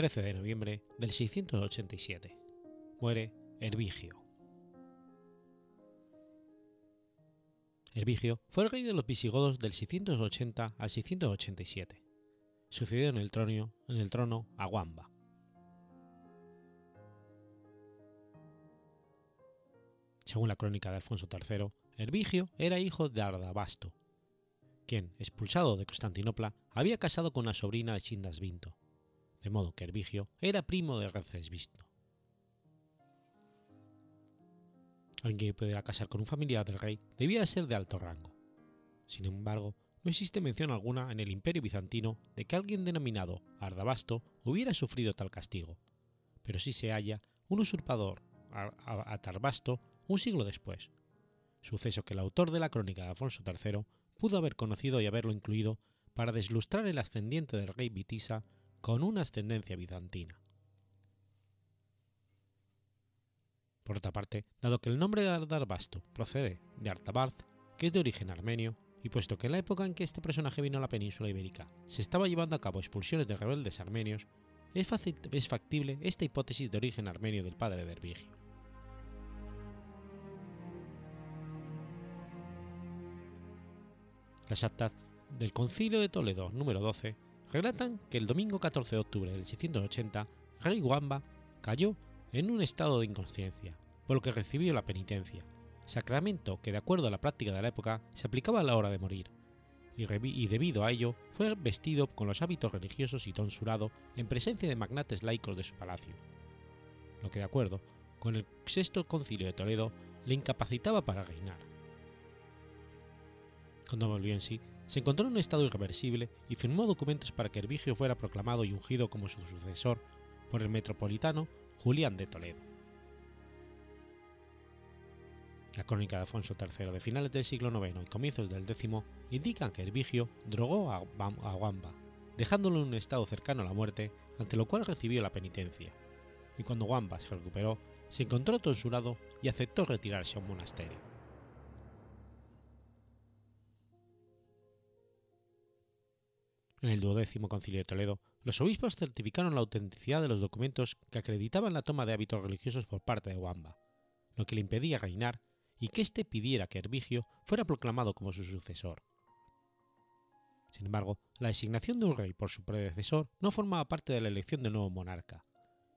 13 de noviembre del 687. Muere Hervigio. Hervigio fue el rey de los visigodos del 680 al 687. Sucedió en el trono, en a Guamba. Según la crónica de Alfonso III, Hervigio era hijo de Ardabasto, quien, expulsado de Constantinopla, había casado con una sobrina de Chindasvinto, de modo que Hervigio era primo de Recesvisto. Alguien que pudiera casar con un familiar del rey debía ser de alto rango. Sin embargo, no existe mención alguna en el Imperio bizantino de que alguien denominado Ardabasto hubiera sufrido tal castigo, pero sí se halla un usurpador, Atarbasto, un siglo después, suceso que el autor de la crónica de Alfonso III pudo haber conocido y haberlo incluido para deslustrar el ascendiente del rey Vitisa con una ascendencia bizantina. Por otra parte, dado que el nombre de Ardarbasto procede de Artabarz, que es de origen armenio, y puesto que en la época en que este personaje vino a la península ibérica se estaba llevando a cabo expulsiones de rebeldes armenios, es, factible esta hipótesis de origen armenio del padre de. Las actas del Concilio de Toledo número 12 relatan que el domingo 14 de octubre del 680, rey Guamba cayó en un estado de inconsciencia, por lo que recibió la penitencia, sacramento que de acuerdo a la práctica de la época se aplicaba a la hora de morir, y, debido a ello fue vestido con los hábitos religiosos y tonsurado en presencia de magnates laicos de su palacio, lo que de acuerdo con el sexto concilio de Toledo le incapacitaba para reinar. Cuando volvió en sí, se encontró en un estado irreversible y firmó documentos para que Hervigio fuera proclamado y ungido como su sucesor por el metropolitano Julián de Toledo. La crónica de Alfonso III de finales del siglo IX y comienzos del X indican que Hervigio drogó a, Guamba, dejándolo en un estado cercano a la muerte, ante lo cual recibió la penitencia, y cuando Guamba se recuperó, se encontró tonsurado y aceptó retirarse a un monasterio. En el duodécimo concilio de Toledo, los obispos certificaron la autenticidad de los documentos que acreditaban la toma de hábitos religiosos por parte de Wamba, lo que le impedía reinar y que éste pidiera que Hervigio fuera proclamado como su sucesor. Sin embargo, la designación de un rey por su predecesor no formaba parte de la elección del nuevo monarca,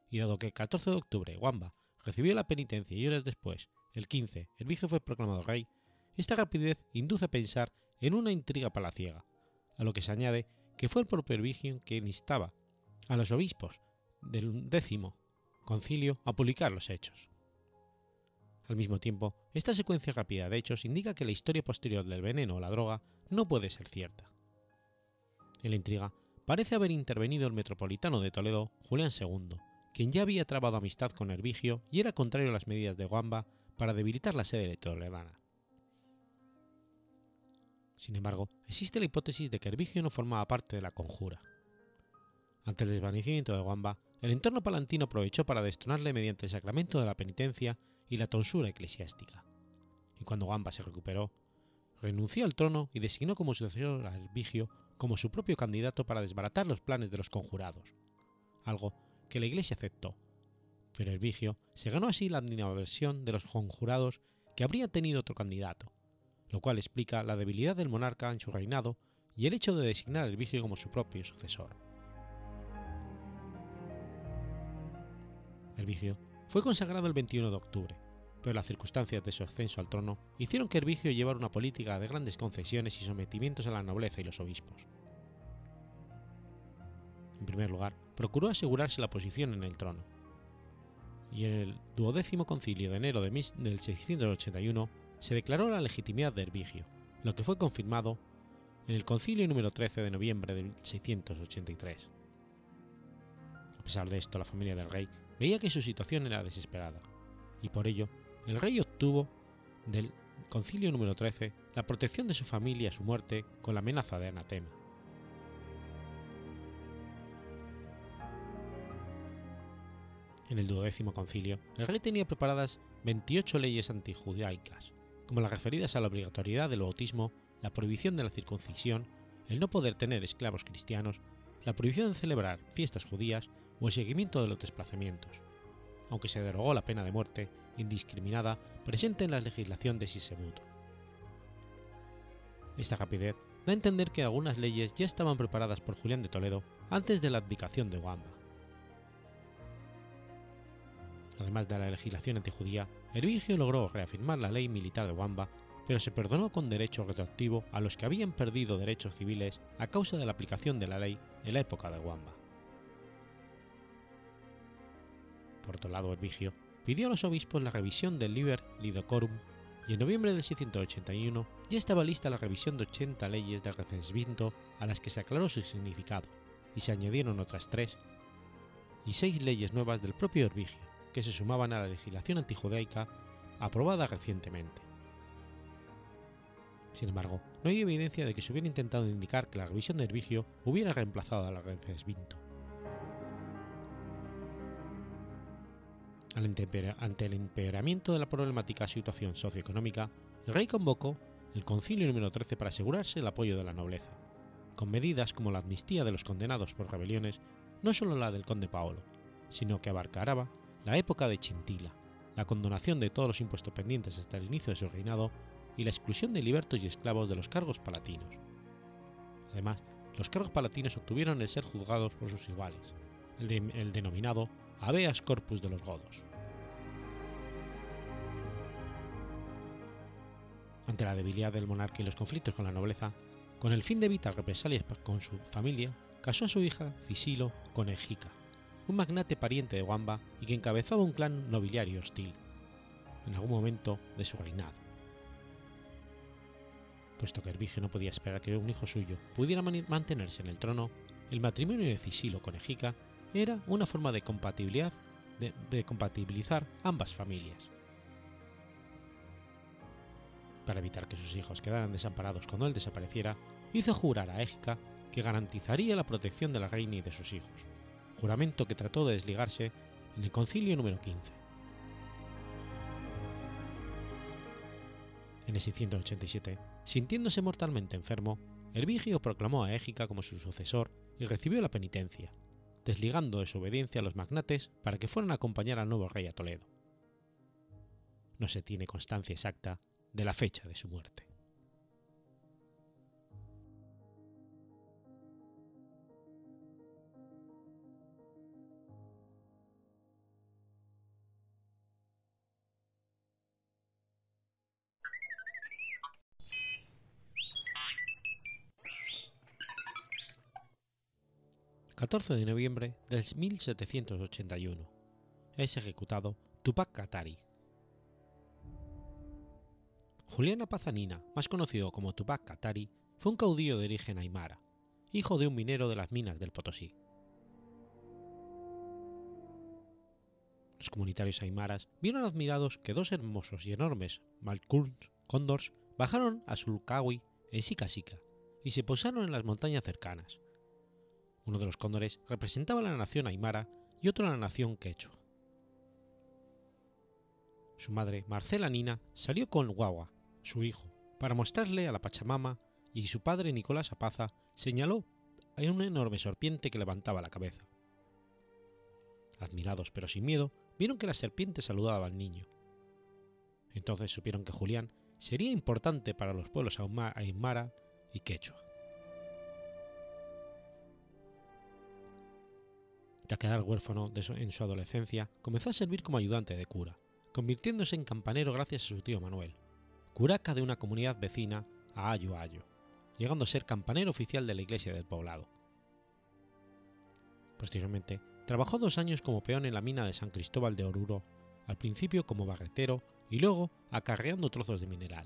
y dado que el 14 de octubre Wamba recibió la penitencia y horas después, el 15, Hervigio fue proclamado rey, esta rapidez induce a pensar en una intriga palaciega, a lo que se añade que fue el propio Hervigio quien instaba a los obispos del décimo concilio a publicar los hechos. Al mismo tiempo, esta secuencia rápida de hechos indica que la historia posterior del veneno o la droga no puede ser cierta. En la intriga, parece haber intervenido el metropolitano de Toledo, Julián II, quien ya había trabado amistad con Hervigio y era contrario a las medidas de Guamba para debilitar la sede de toledana. Sin embargo, existe la hipótesis de que Hervigio no formaba parte de la conjura. Ante el desvanecimiento de Guamba, el entorno palantino aprovechó para destronarle mediante el sacramento de la penitencia y la tonsura eclesiástica. Y cuando Guamba se recuperó, renunció al trono y designó como sucesor a Hervigio como su propio candidato para desbaratar los planes de los conjurados, algo que la Iglesia aceptó. Pero Hervigio se ganó así la versión de los conjurados que habría tenido otro candidato, lo cual explica la debilidad del monarca en su reinado y el hecho de designar a Vigio como su propio sucesor. Vigio fue consagrado el 21 de octubre, pero las circunstancias de su ascenso al trono hicieron que Vigio llevara una política de grandes concesiones y sometimientos a la nobleza y los obispos. En primer lugar, procuró asegurarse la posición en el trono, y en el duodécimo concilio de enero de del 681 se declaró la legitimidad de Hervigio, lo que fue confirmado en el concilio número 13 de noviembre de 1683. A pesar de esto, la familia del rey veía que su situación era desesperada, y por ello el rey obtuvo del concilio número 13 la protección de su familia a su muerte con la amenaza de anatema. En el duodécimo concilio, el rey tenía preparadas 28 leyes antijudaicas, como las referidas a la obligatoriedad del bautismo, la prohibición de la circuncisión, el no poder tener esclavos cristianos, la prohibición de celebrar fiestas judías o el seguimiento de los desplazamientos, aunque se derogó la pena de muerte indiscriminada presente en la legislación de Sisebuto. Esta rapidez da a entender que algunas leyes ya estaban preparadas por Julián de Toledo antes de la abdicación de Wamba. Además de la legislación antijudía, Hervigio logró reafirmar la ley militar de Wamba, pero se perdonó con derecho retroactivo a los que habían perdido derechos civiles a causa de la aplicación de la ley en la época de Wamba. Por otro lado, Hervigio pidió a los obispos la revisión del Liber Lidocorum y en noviembre del 681 ya estaba lista la revisión de 80 leyes de recensimiento a las que se aclaró su significado y se añadieron otras tres y seis leyes nuevas del propio Hervigio que se sumaban a la legislación antijudaica aprobada recientemente. Sin embargo, no hay evidencia de que se hubiera intentado indicar que la revisión de Hervigio hubiera reemplazado a la Recensvinto. Ante el empeoramiento de la problemática situación socioeconómica, el rey convocó el Concilio número 13 para asegurarse el apoyo de la nobleza, con medidas como la amnistía de los condenados por rebeliones, no solo la del conde Paolo, sino que abarcará la época de Chintila, la condonación de todos los impuestos pendientes hasta el inicio de su reinado y la exclusión de libertos y esclavos de los cargos palatinos. Además, los cargos palatinos obtuvieron el ser juzgados por sus iguales, el, de, el denominado habeas corpus de los godos. Ante la debilidad del monarca y los conflictos con la nobleza, con el fin de evitar represalias con su familia, casó a su hija Cisilo con Egica, un magnate pariente de Wamba y que encabezaba un clan nobiliario hostil, en algún momento de su reinado. Puesto que Hervigio no podía esperar que un hijo suyo pudiera mantenerse en el trono, el matrimonio de Cisilo con Egica era una forma de compatibilidad de, de compatibilizar ambas familias. Para evitar que sus hijos quedaran desamparados cuando él desapareciera, hizo jurar a Égica que garantizaría la protección de la reina y de sus hijos, juramento que trató de desligarse en el concilio número 15. En el 687, sintiéndose mortalmente enfermo, Hervigio proclamó a Égica como su sucesor y recibió la penitencia, desligando de su obediencia a los magnates para que fueran a acompañar al nuevo rey a Toledo. No se tiene constancia exacta de la fecha de su muerte. 14 de noviembre del 1781. Es ejecutado Tupac Katari. Juliana Pazanina, más conocido como Tupac Katari, fue un caudillo de origen aymara, hijo de un minero de las minas del Potosí. Los comunitarios aymaras vieron admirados que dos hermosos y enormes Malkuns cóndors bajaron a Sulcawi en Sikasika y se posaron en las montañas cercanas, uno de los cóndores representaba a la nación aymara y otro a la nación quechua. Su madre, Marcela Nina, salió con Guagua, su hijo, para mostrarle a la Pachamama y su padre, Nicolás Apaza, señaló a una enorme serpiente que levantaba la cabeza. Admirados pero sin miedo, vieron que la serpiente saludaba al niño. Entonces supieron que Julián sería importante para los pueblos aymara y quechua. Ya quedar huérfano en su adolescencia, comenzó a servir como ayudante de cura, convirtiéndose en campanero gracias a su tío Manuel, curaca de una comunidad vecina a Ayo Ayo, llegando a ser campanero oficial de la iglesia del poblado. Posteriormente, trabajó dos años como peón en la mina de San Cristóbal de Oruro, al principio como barretero y luego acarreando trozos de mineral.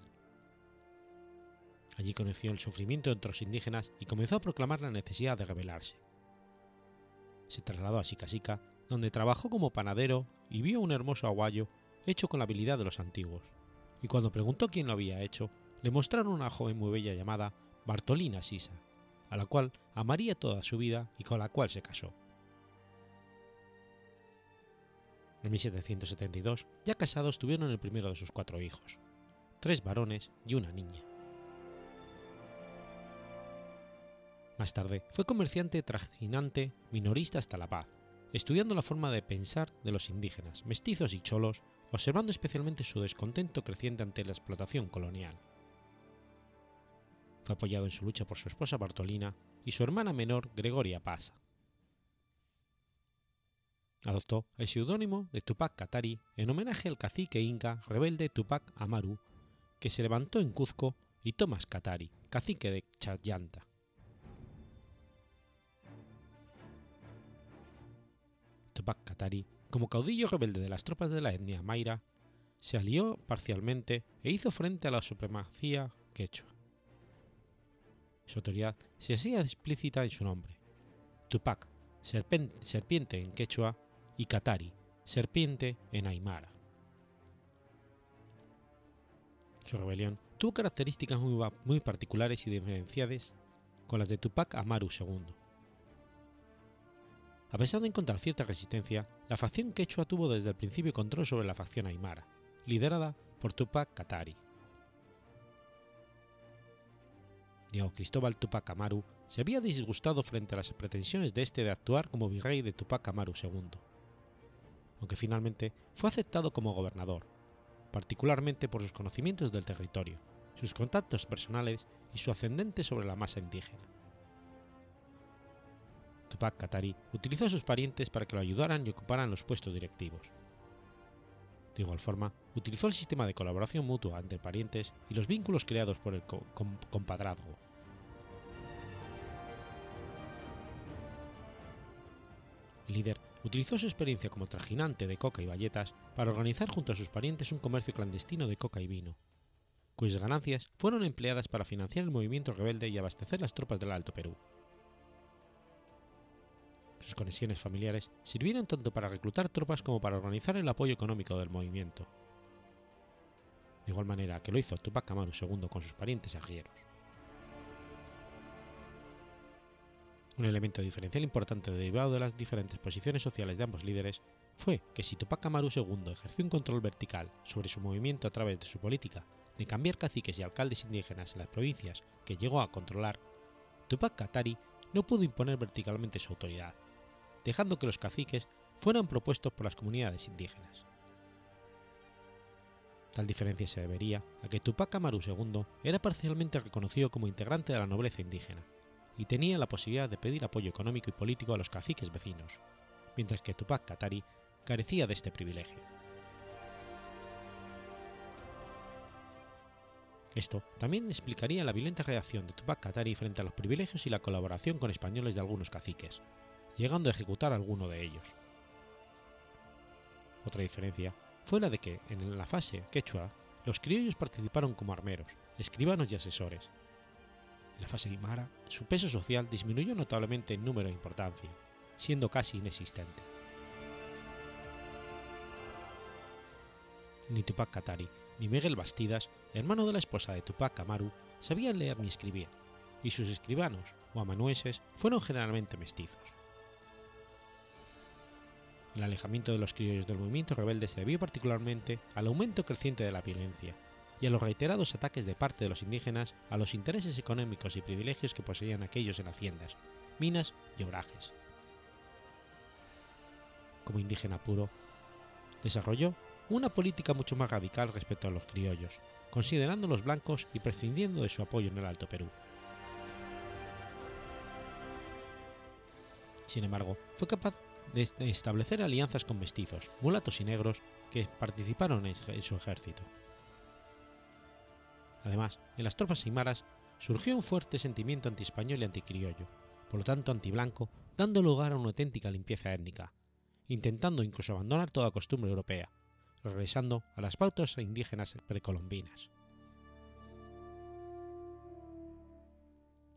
Allí conoció el sufrimiento de otros indígenas y comenzó a proclamar la necesidad de rebelarse se trasladó a Sikasika, donde trabajó como panadero y vio un hermoso aguayo hecho con la habilidad de los antiguos, y cuando preguntó quién lo había hecho, le mostraron una joven muy bella llamada Bartolina Sisa, a la cual amaría toda su vida y con la cual se casó. En 1772, ya casados, tuvieron el primero de sus cuatro hijos, tres varones y una niña. Más tarde fue comerciante trajinante minorista hasta La Paz, estudiando la forma de pensar de los indígenas, mestizos y cholos, observando especialmente su descontento creciente ante la explotación colonial. Fue apoyado en su lucha por su esposa Bartolina y su hermana menor Gregoria Pasa. Adoptó el seudónimo de Tupac Katari en homenaje al cacique inca rebelde Tupac Amaru, que se levantó en Cuzco, y Thomas Katari, cacique de Chayanta. Tupac Katari, como caudillo rebelde de las tropas de la etnia Mayra, se alió parcialmente e hizo frente a la supremacía quechua. Su autoridad se hacía explícita en su nombre. Tupac, serpiente en quechua, y Katari, serpiente en Aymara. Su rebelión tuvo características muy, muy particulares y diferenciadas con las de Tupac Amaru II. A pesar de encontrar cierta resistencia, la facción quechua tuvo desde el principio control sobre la facción aymara, liderada por Tupac Katari. Diego Cristóbal Tupac Amaru se había disgustado frente a las pretensiones de este de actuar como virrey de Tupac Amaru II, aunque finalmente fue aceptado como gobernador, particularmente por sus conocimientos del territorio, sus contactos personales y su ascendente sobre la masa indígena. Tupac Katari utilizó a sus parientes para que lo ayudaran y ocuparan los puestos directivos. De igual forma, utilizó el sistema de colaboración mutua entre parientes y los vínculos creados por el compadrazgo. El líder utilizó su experiencia como trajinante de coca y bayetas para organizar junto a sus parientes un comercio clandestino de coca y vino, cuyas ganancias fueron empleadas para financiar el movimiento rebelde y abastecer las tropas del Alto Perú. Sus conexiones familiares sirvieron tanto para reclutar tropas como para organizar el apoyo económico del movimiento, de igual manera que lo hizo Tupac Amaru II con sus parientes arrieros. Un elemento diferencial importante derivado de las diferentes posiciones sociales de ambos líderes fue que si Tupac Amaru II ejerció un control vertical sobre su movimiento a través de su política de cambiar caciques y alcaldes indígenas en las provincias que llegó a controlar, Tupac Katari no pudo imponer verticalmente su autoridad, dejando que los caciques fueran propuestos por las comunidades indígenas. Tal diferencia se debería a que Tupac Amaru II era parcialmente reconocido como integrante de la nobleza indígena, y tenía la posibilidad de pedir apoyo económico y político a los caciques vecinos, mientras que Tupac Katari carecía de este privilegio. Esto también explicaría la violenta reacción de Tupac Katari frente a los privilegios y la colaboración con españoles de algunos caciques, llegando a ejecutar alguno de ellos. Otra diferencia fue la de que, en la fase quechua, los criollos participaron como armeros, escribanos y asesores, en la fase Aymara, su peso social disminuyó notablemente en número e importancia, siendo casi inexistente. Ni Tupac Katari ni Miguel Bastidas, hermano de la esposa de Tupac Amaru, sabían leer ni escribir, y sus escribanos o amanuenses fueron generalmente mestizos. El alejamiento de los criollos del movimiento rebelde se debió particularmente al aumento creciente de la violencia, y a los reiterados ataques de parte de los indígenas a los intereses económicos y privilegios que poseían aquellos en haciendas, minas y obrajes. Como indígena puro, desarrolló una política mucho más radical respecto a los criollos, considerando los blancos y prescindiendo de su apoyo en el Alto Perú. Sin embargo, fue capaz de establecer alianzas con mestizos, mulatos y negros que participaron en su ejército. Además, en las tropas aymaras surgió un fuerte sentimiento anti-español y anticriollo, por lo tanto antiblanco, dando lugar a una auténtica limpieza étnica, intentando incluso abandonar toda costumbre europea, regresando a las pautas indígenas precolombinas.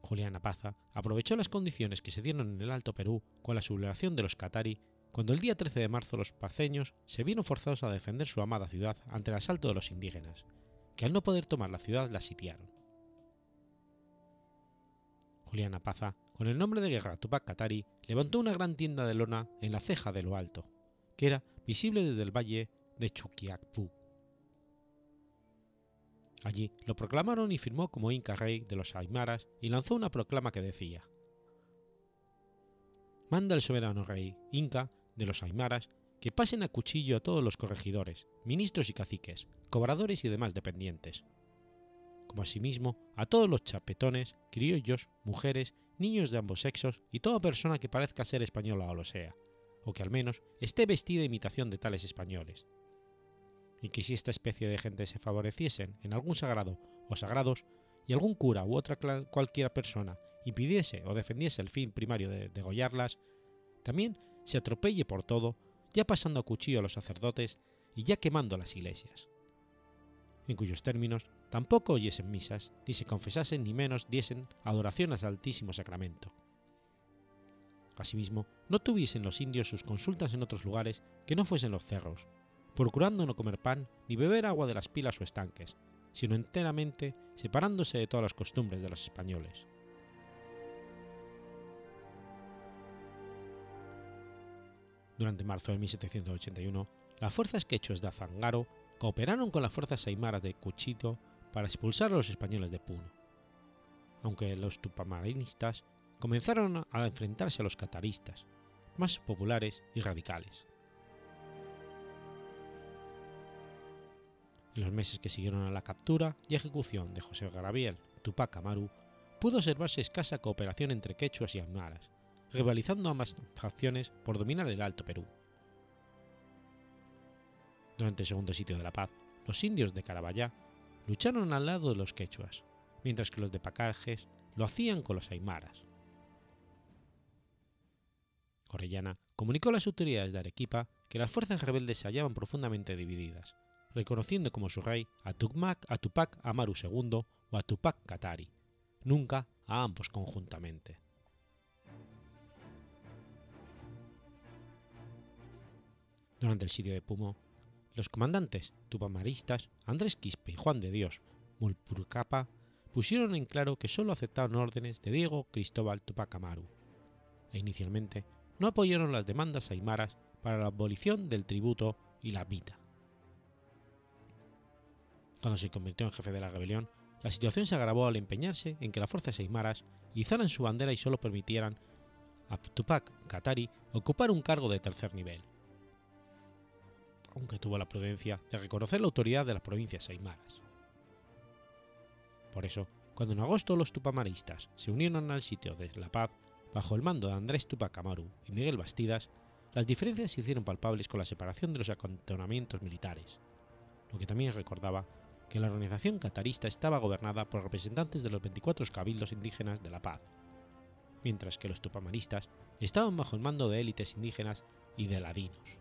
Julián Apaza aprovechó las condiciones que se dieron en el Alto Perú con la sublevación de los Qatari cuando el día 13 de marzo los paceños se vieron forzados a defender su amada ciudad ante el asalto de los indígenas, que al no poder tomar la ciudad la sitiaron. Julián Apaza, con el nombre de guerra Tupac Katari, levantó una gran tienda de lona en la ceja de lo alto, que era visible desde el valle de Chuquiacpú. Allí lo proclamaron y firmó como Inca Rey de los Aymaras y lanzó una proclama que decía: Manda el soberano rey Inca de los aymaras que pasen a cuchillo a todos los corregidores, ministros y caciques, cobradores y demás dependientes, como asimismo a todos los chapetones, criollos, mujeres, niños de ambos sexos y toda persona que parezca ser española o lo sea, o que al menos esté vestida a imitación de tales españoles, y que si esta especie de gente se favoreciesen en algún sagrado o sagrados, y algún cura u otra cualquiera persona impidiese o defendiese el fin primario de degollarlas, también se atropelle por todo, ya pasando a cuchillo a los sacerdotes y ya quemando las iglesias, en cuyos términos tampoco oyesen misas, ni se confesasen ni menos diesen adoración al Altísimo Sacramento. Asimismo, no tuviesen los indios sus consultas en otros lugares que no fuesen los cerros, procurando no comer pan ni beber agua de las pilas o estanques, sino enteramente separándose de todas las costumbres de los españoles. Durante marzo de 1781, las fuerzas quechuas de Azangaro cooperaron con las fuerzas aymaras de Cuchito para expulsar a los españoles de Puno, aunque los tupamarinistas comenzaron a enfrentarse a los cataristas, más populares y radicales. En los meses que siguieron a la captura y ejecución de José Garabiel Tupac Amaru, pudo observarse escasa cooperación entre quechuas y aymaras, rivalizando ambas facciones por dominar el Alto Perú. Durante el segundo sitio de la paz, los indios de Carabayá lucharon al lado de los quechuas, mientras que los de Pacajes lo hacían con los aymaras. Orellana comunicó a las autoridades de Arequipa que las fuerzas rebeldes se hallaban profundamente divididas, reconociendo como su rey a, a Tupac Amaru II o a Tupac Katari, nunca a ambos conjuntamente. Durante el sitio de Pumo, los comandantes tupamaristas Andrés Quispe y Juan de Dios Mulpurcapa pusieron en claro que solo aceptaban órdenes de Diego Cristóbal Tupac Amaru, e inicialmente no apoyaron las demandas aymaras para la abolición del tributo y la mita. Cuando se convirtió en jefe de la rebelión, la situación se agravó al empeñarse en que las fuerzas aymaras izaran su bandera y solo permitieran a Tupac Katari ocupar un cargo de tercer nivel, aunque tuvo la prudencia de reconocer la autoridad de las provincias aymaras. Por eso, cuando en agosto los tupamaristas se unieron al sitio de La Paz bajo el mando de Andrés Tupac Amaru y Miguel Bastidas, las diferencias se hicieron palpables con la separación de los acantonamientos militares, lo que también recordaba que la organización catarista estaba gobernada por representantes de los 24 cabildos indígenas de La Paz, mientras que los tupamaristas estaban bajo el mando de élites indígenas y de ladinos.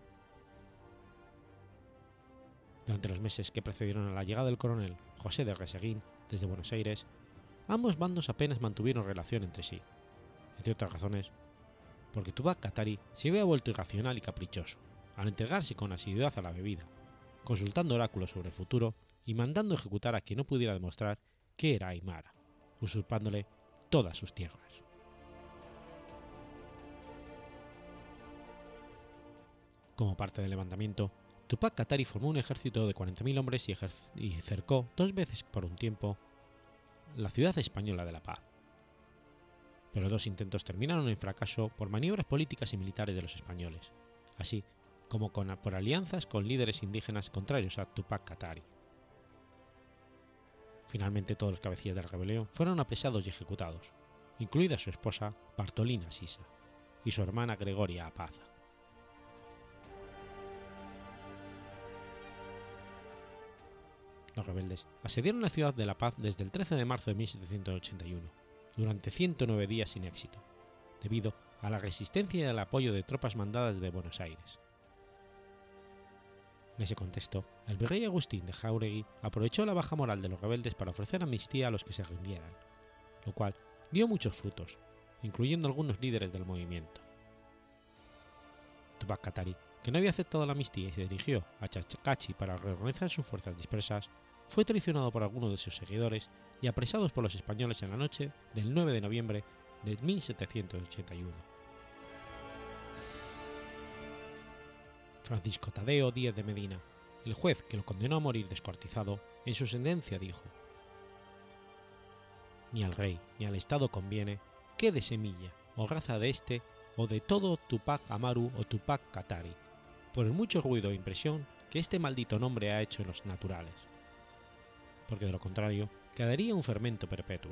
Durante los meses que precedieron a la llegada del coronel José de Reseguín desde Buenos Aires, ambos bandos apenas mantuvieron relación entre sí, entre otras razones, porque Tupac Katari se había vuelto irracional y caprichoso al entregarse con asiduidad a la bebida, consultando oráculos sobre el futuro y mandando ejecutar a quien no pudiera demostrar que era Aymara, usurpándole todas sus tierras. Como parte del levantamiento, Tupac Katari formó un ejército de 40.000 hombres y, cercó dos veces por un tiempo la ciudad española de La Paz. Pero dos intentos terminaron en fracaso por maniobras políticas y militares de los españoles, así como por alianzas con líderes indígenas contrarios a Tupac Katari. Finalmente todos los cabecillas de la rebelión fueron apresados y ejecutados, incluida su esposa Bartolina Sisa y su hermana Gregoria Apaza. Los rebeldes asediaron la ciudad de La Paz desde el 13 de marzo de 1781, durante 109 días sin éxito, debido a la resistencia y al apoyo de tropas mandadas de Buenos Aires. En ese contexto, el virrey Agustín de Jauregui aprovechó la baja moral de los rebeldes para ofrecer amnistía a los que se rindieran, lo cual dio muchos frutos, incluyendo algunos líderes del movimiento. Tupac Katari, que no había aceptado la amnistía y se dirigió a Chachacachi para reorganizar sus fuerzas dispersas, fue traicionado por algunos de sus seguidores y apresados por los españoles en la noche del 9 de noviembre de 1781. Francisco Tadeo Díez de Medina, el juez que lo condenó a morir descuartizado, en su sentencia dijo: Ni al rey ni al Estado conviene que de semilla o raza de éste o de todo Tupac Amaru o Tupac Katari, por el mucho ruido e impresión que este maldito nombre ha hecho en los naturales. Porque de lo contrario, quedaría un fermento perpetuo.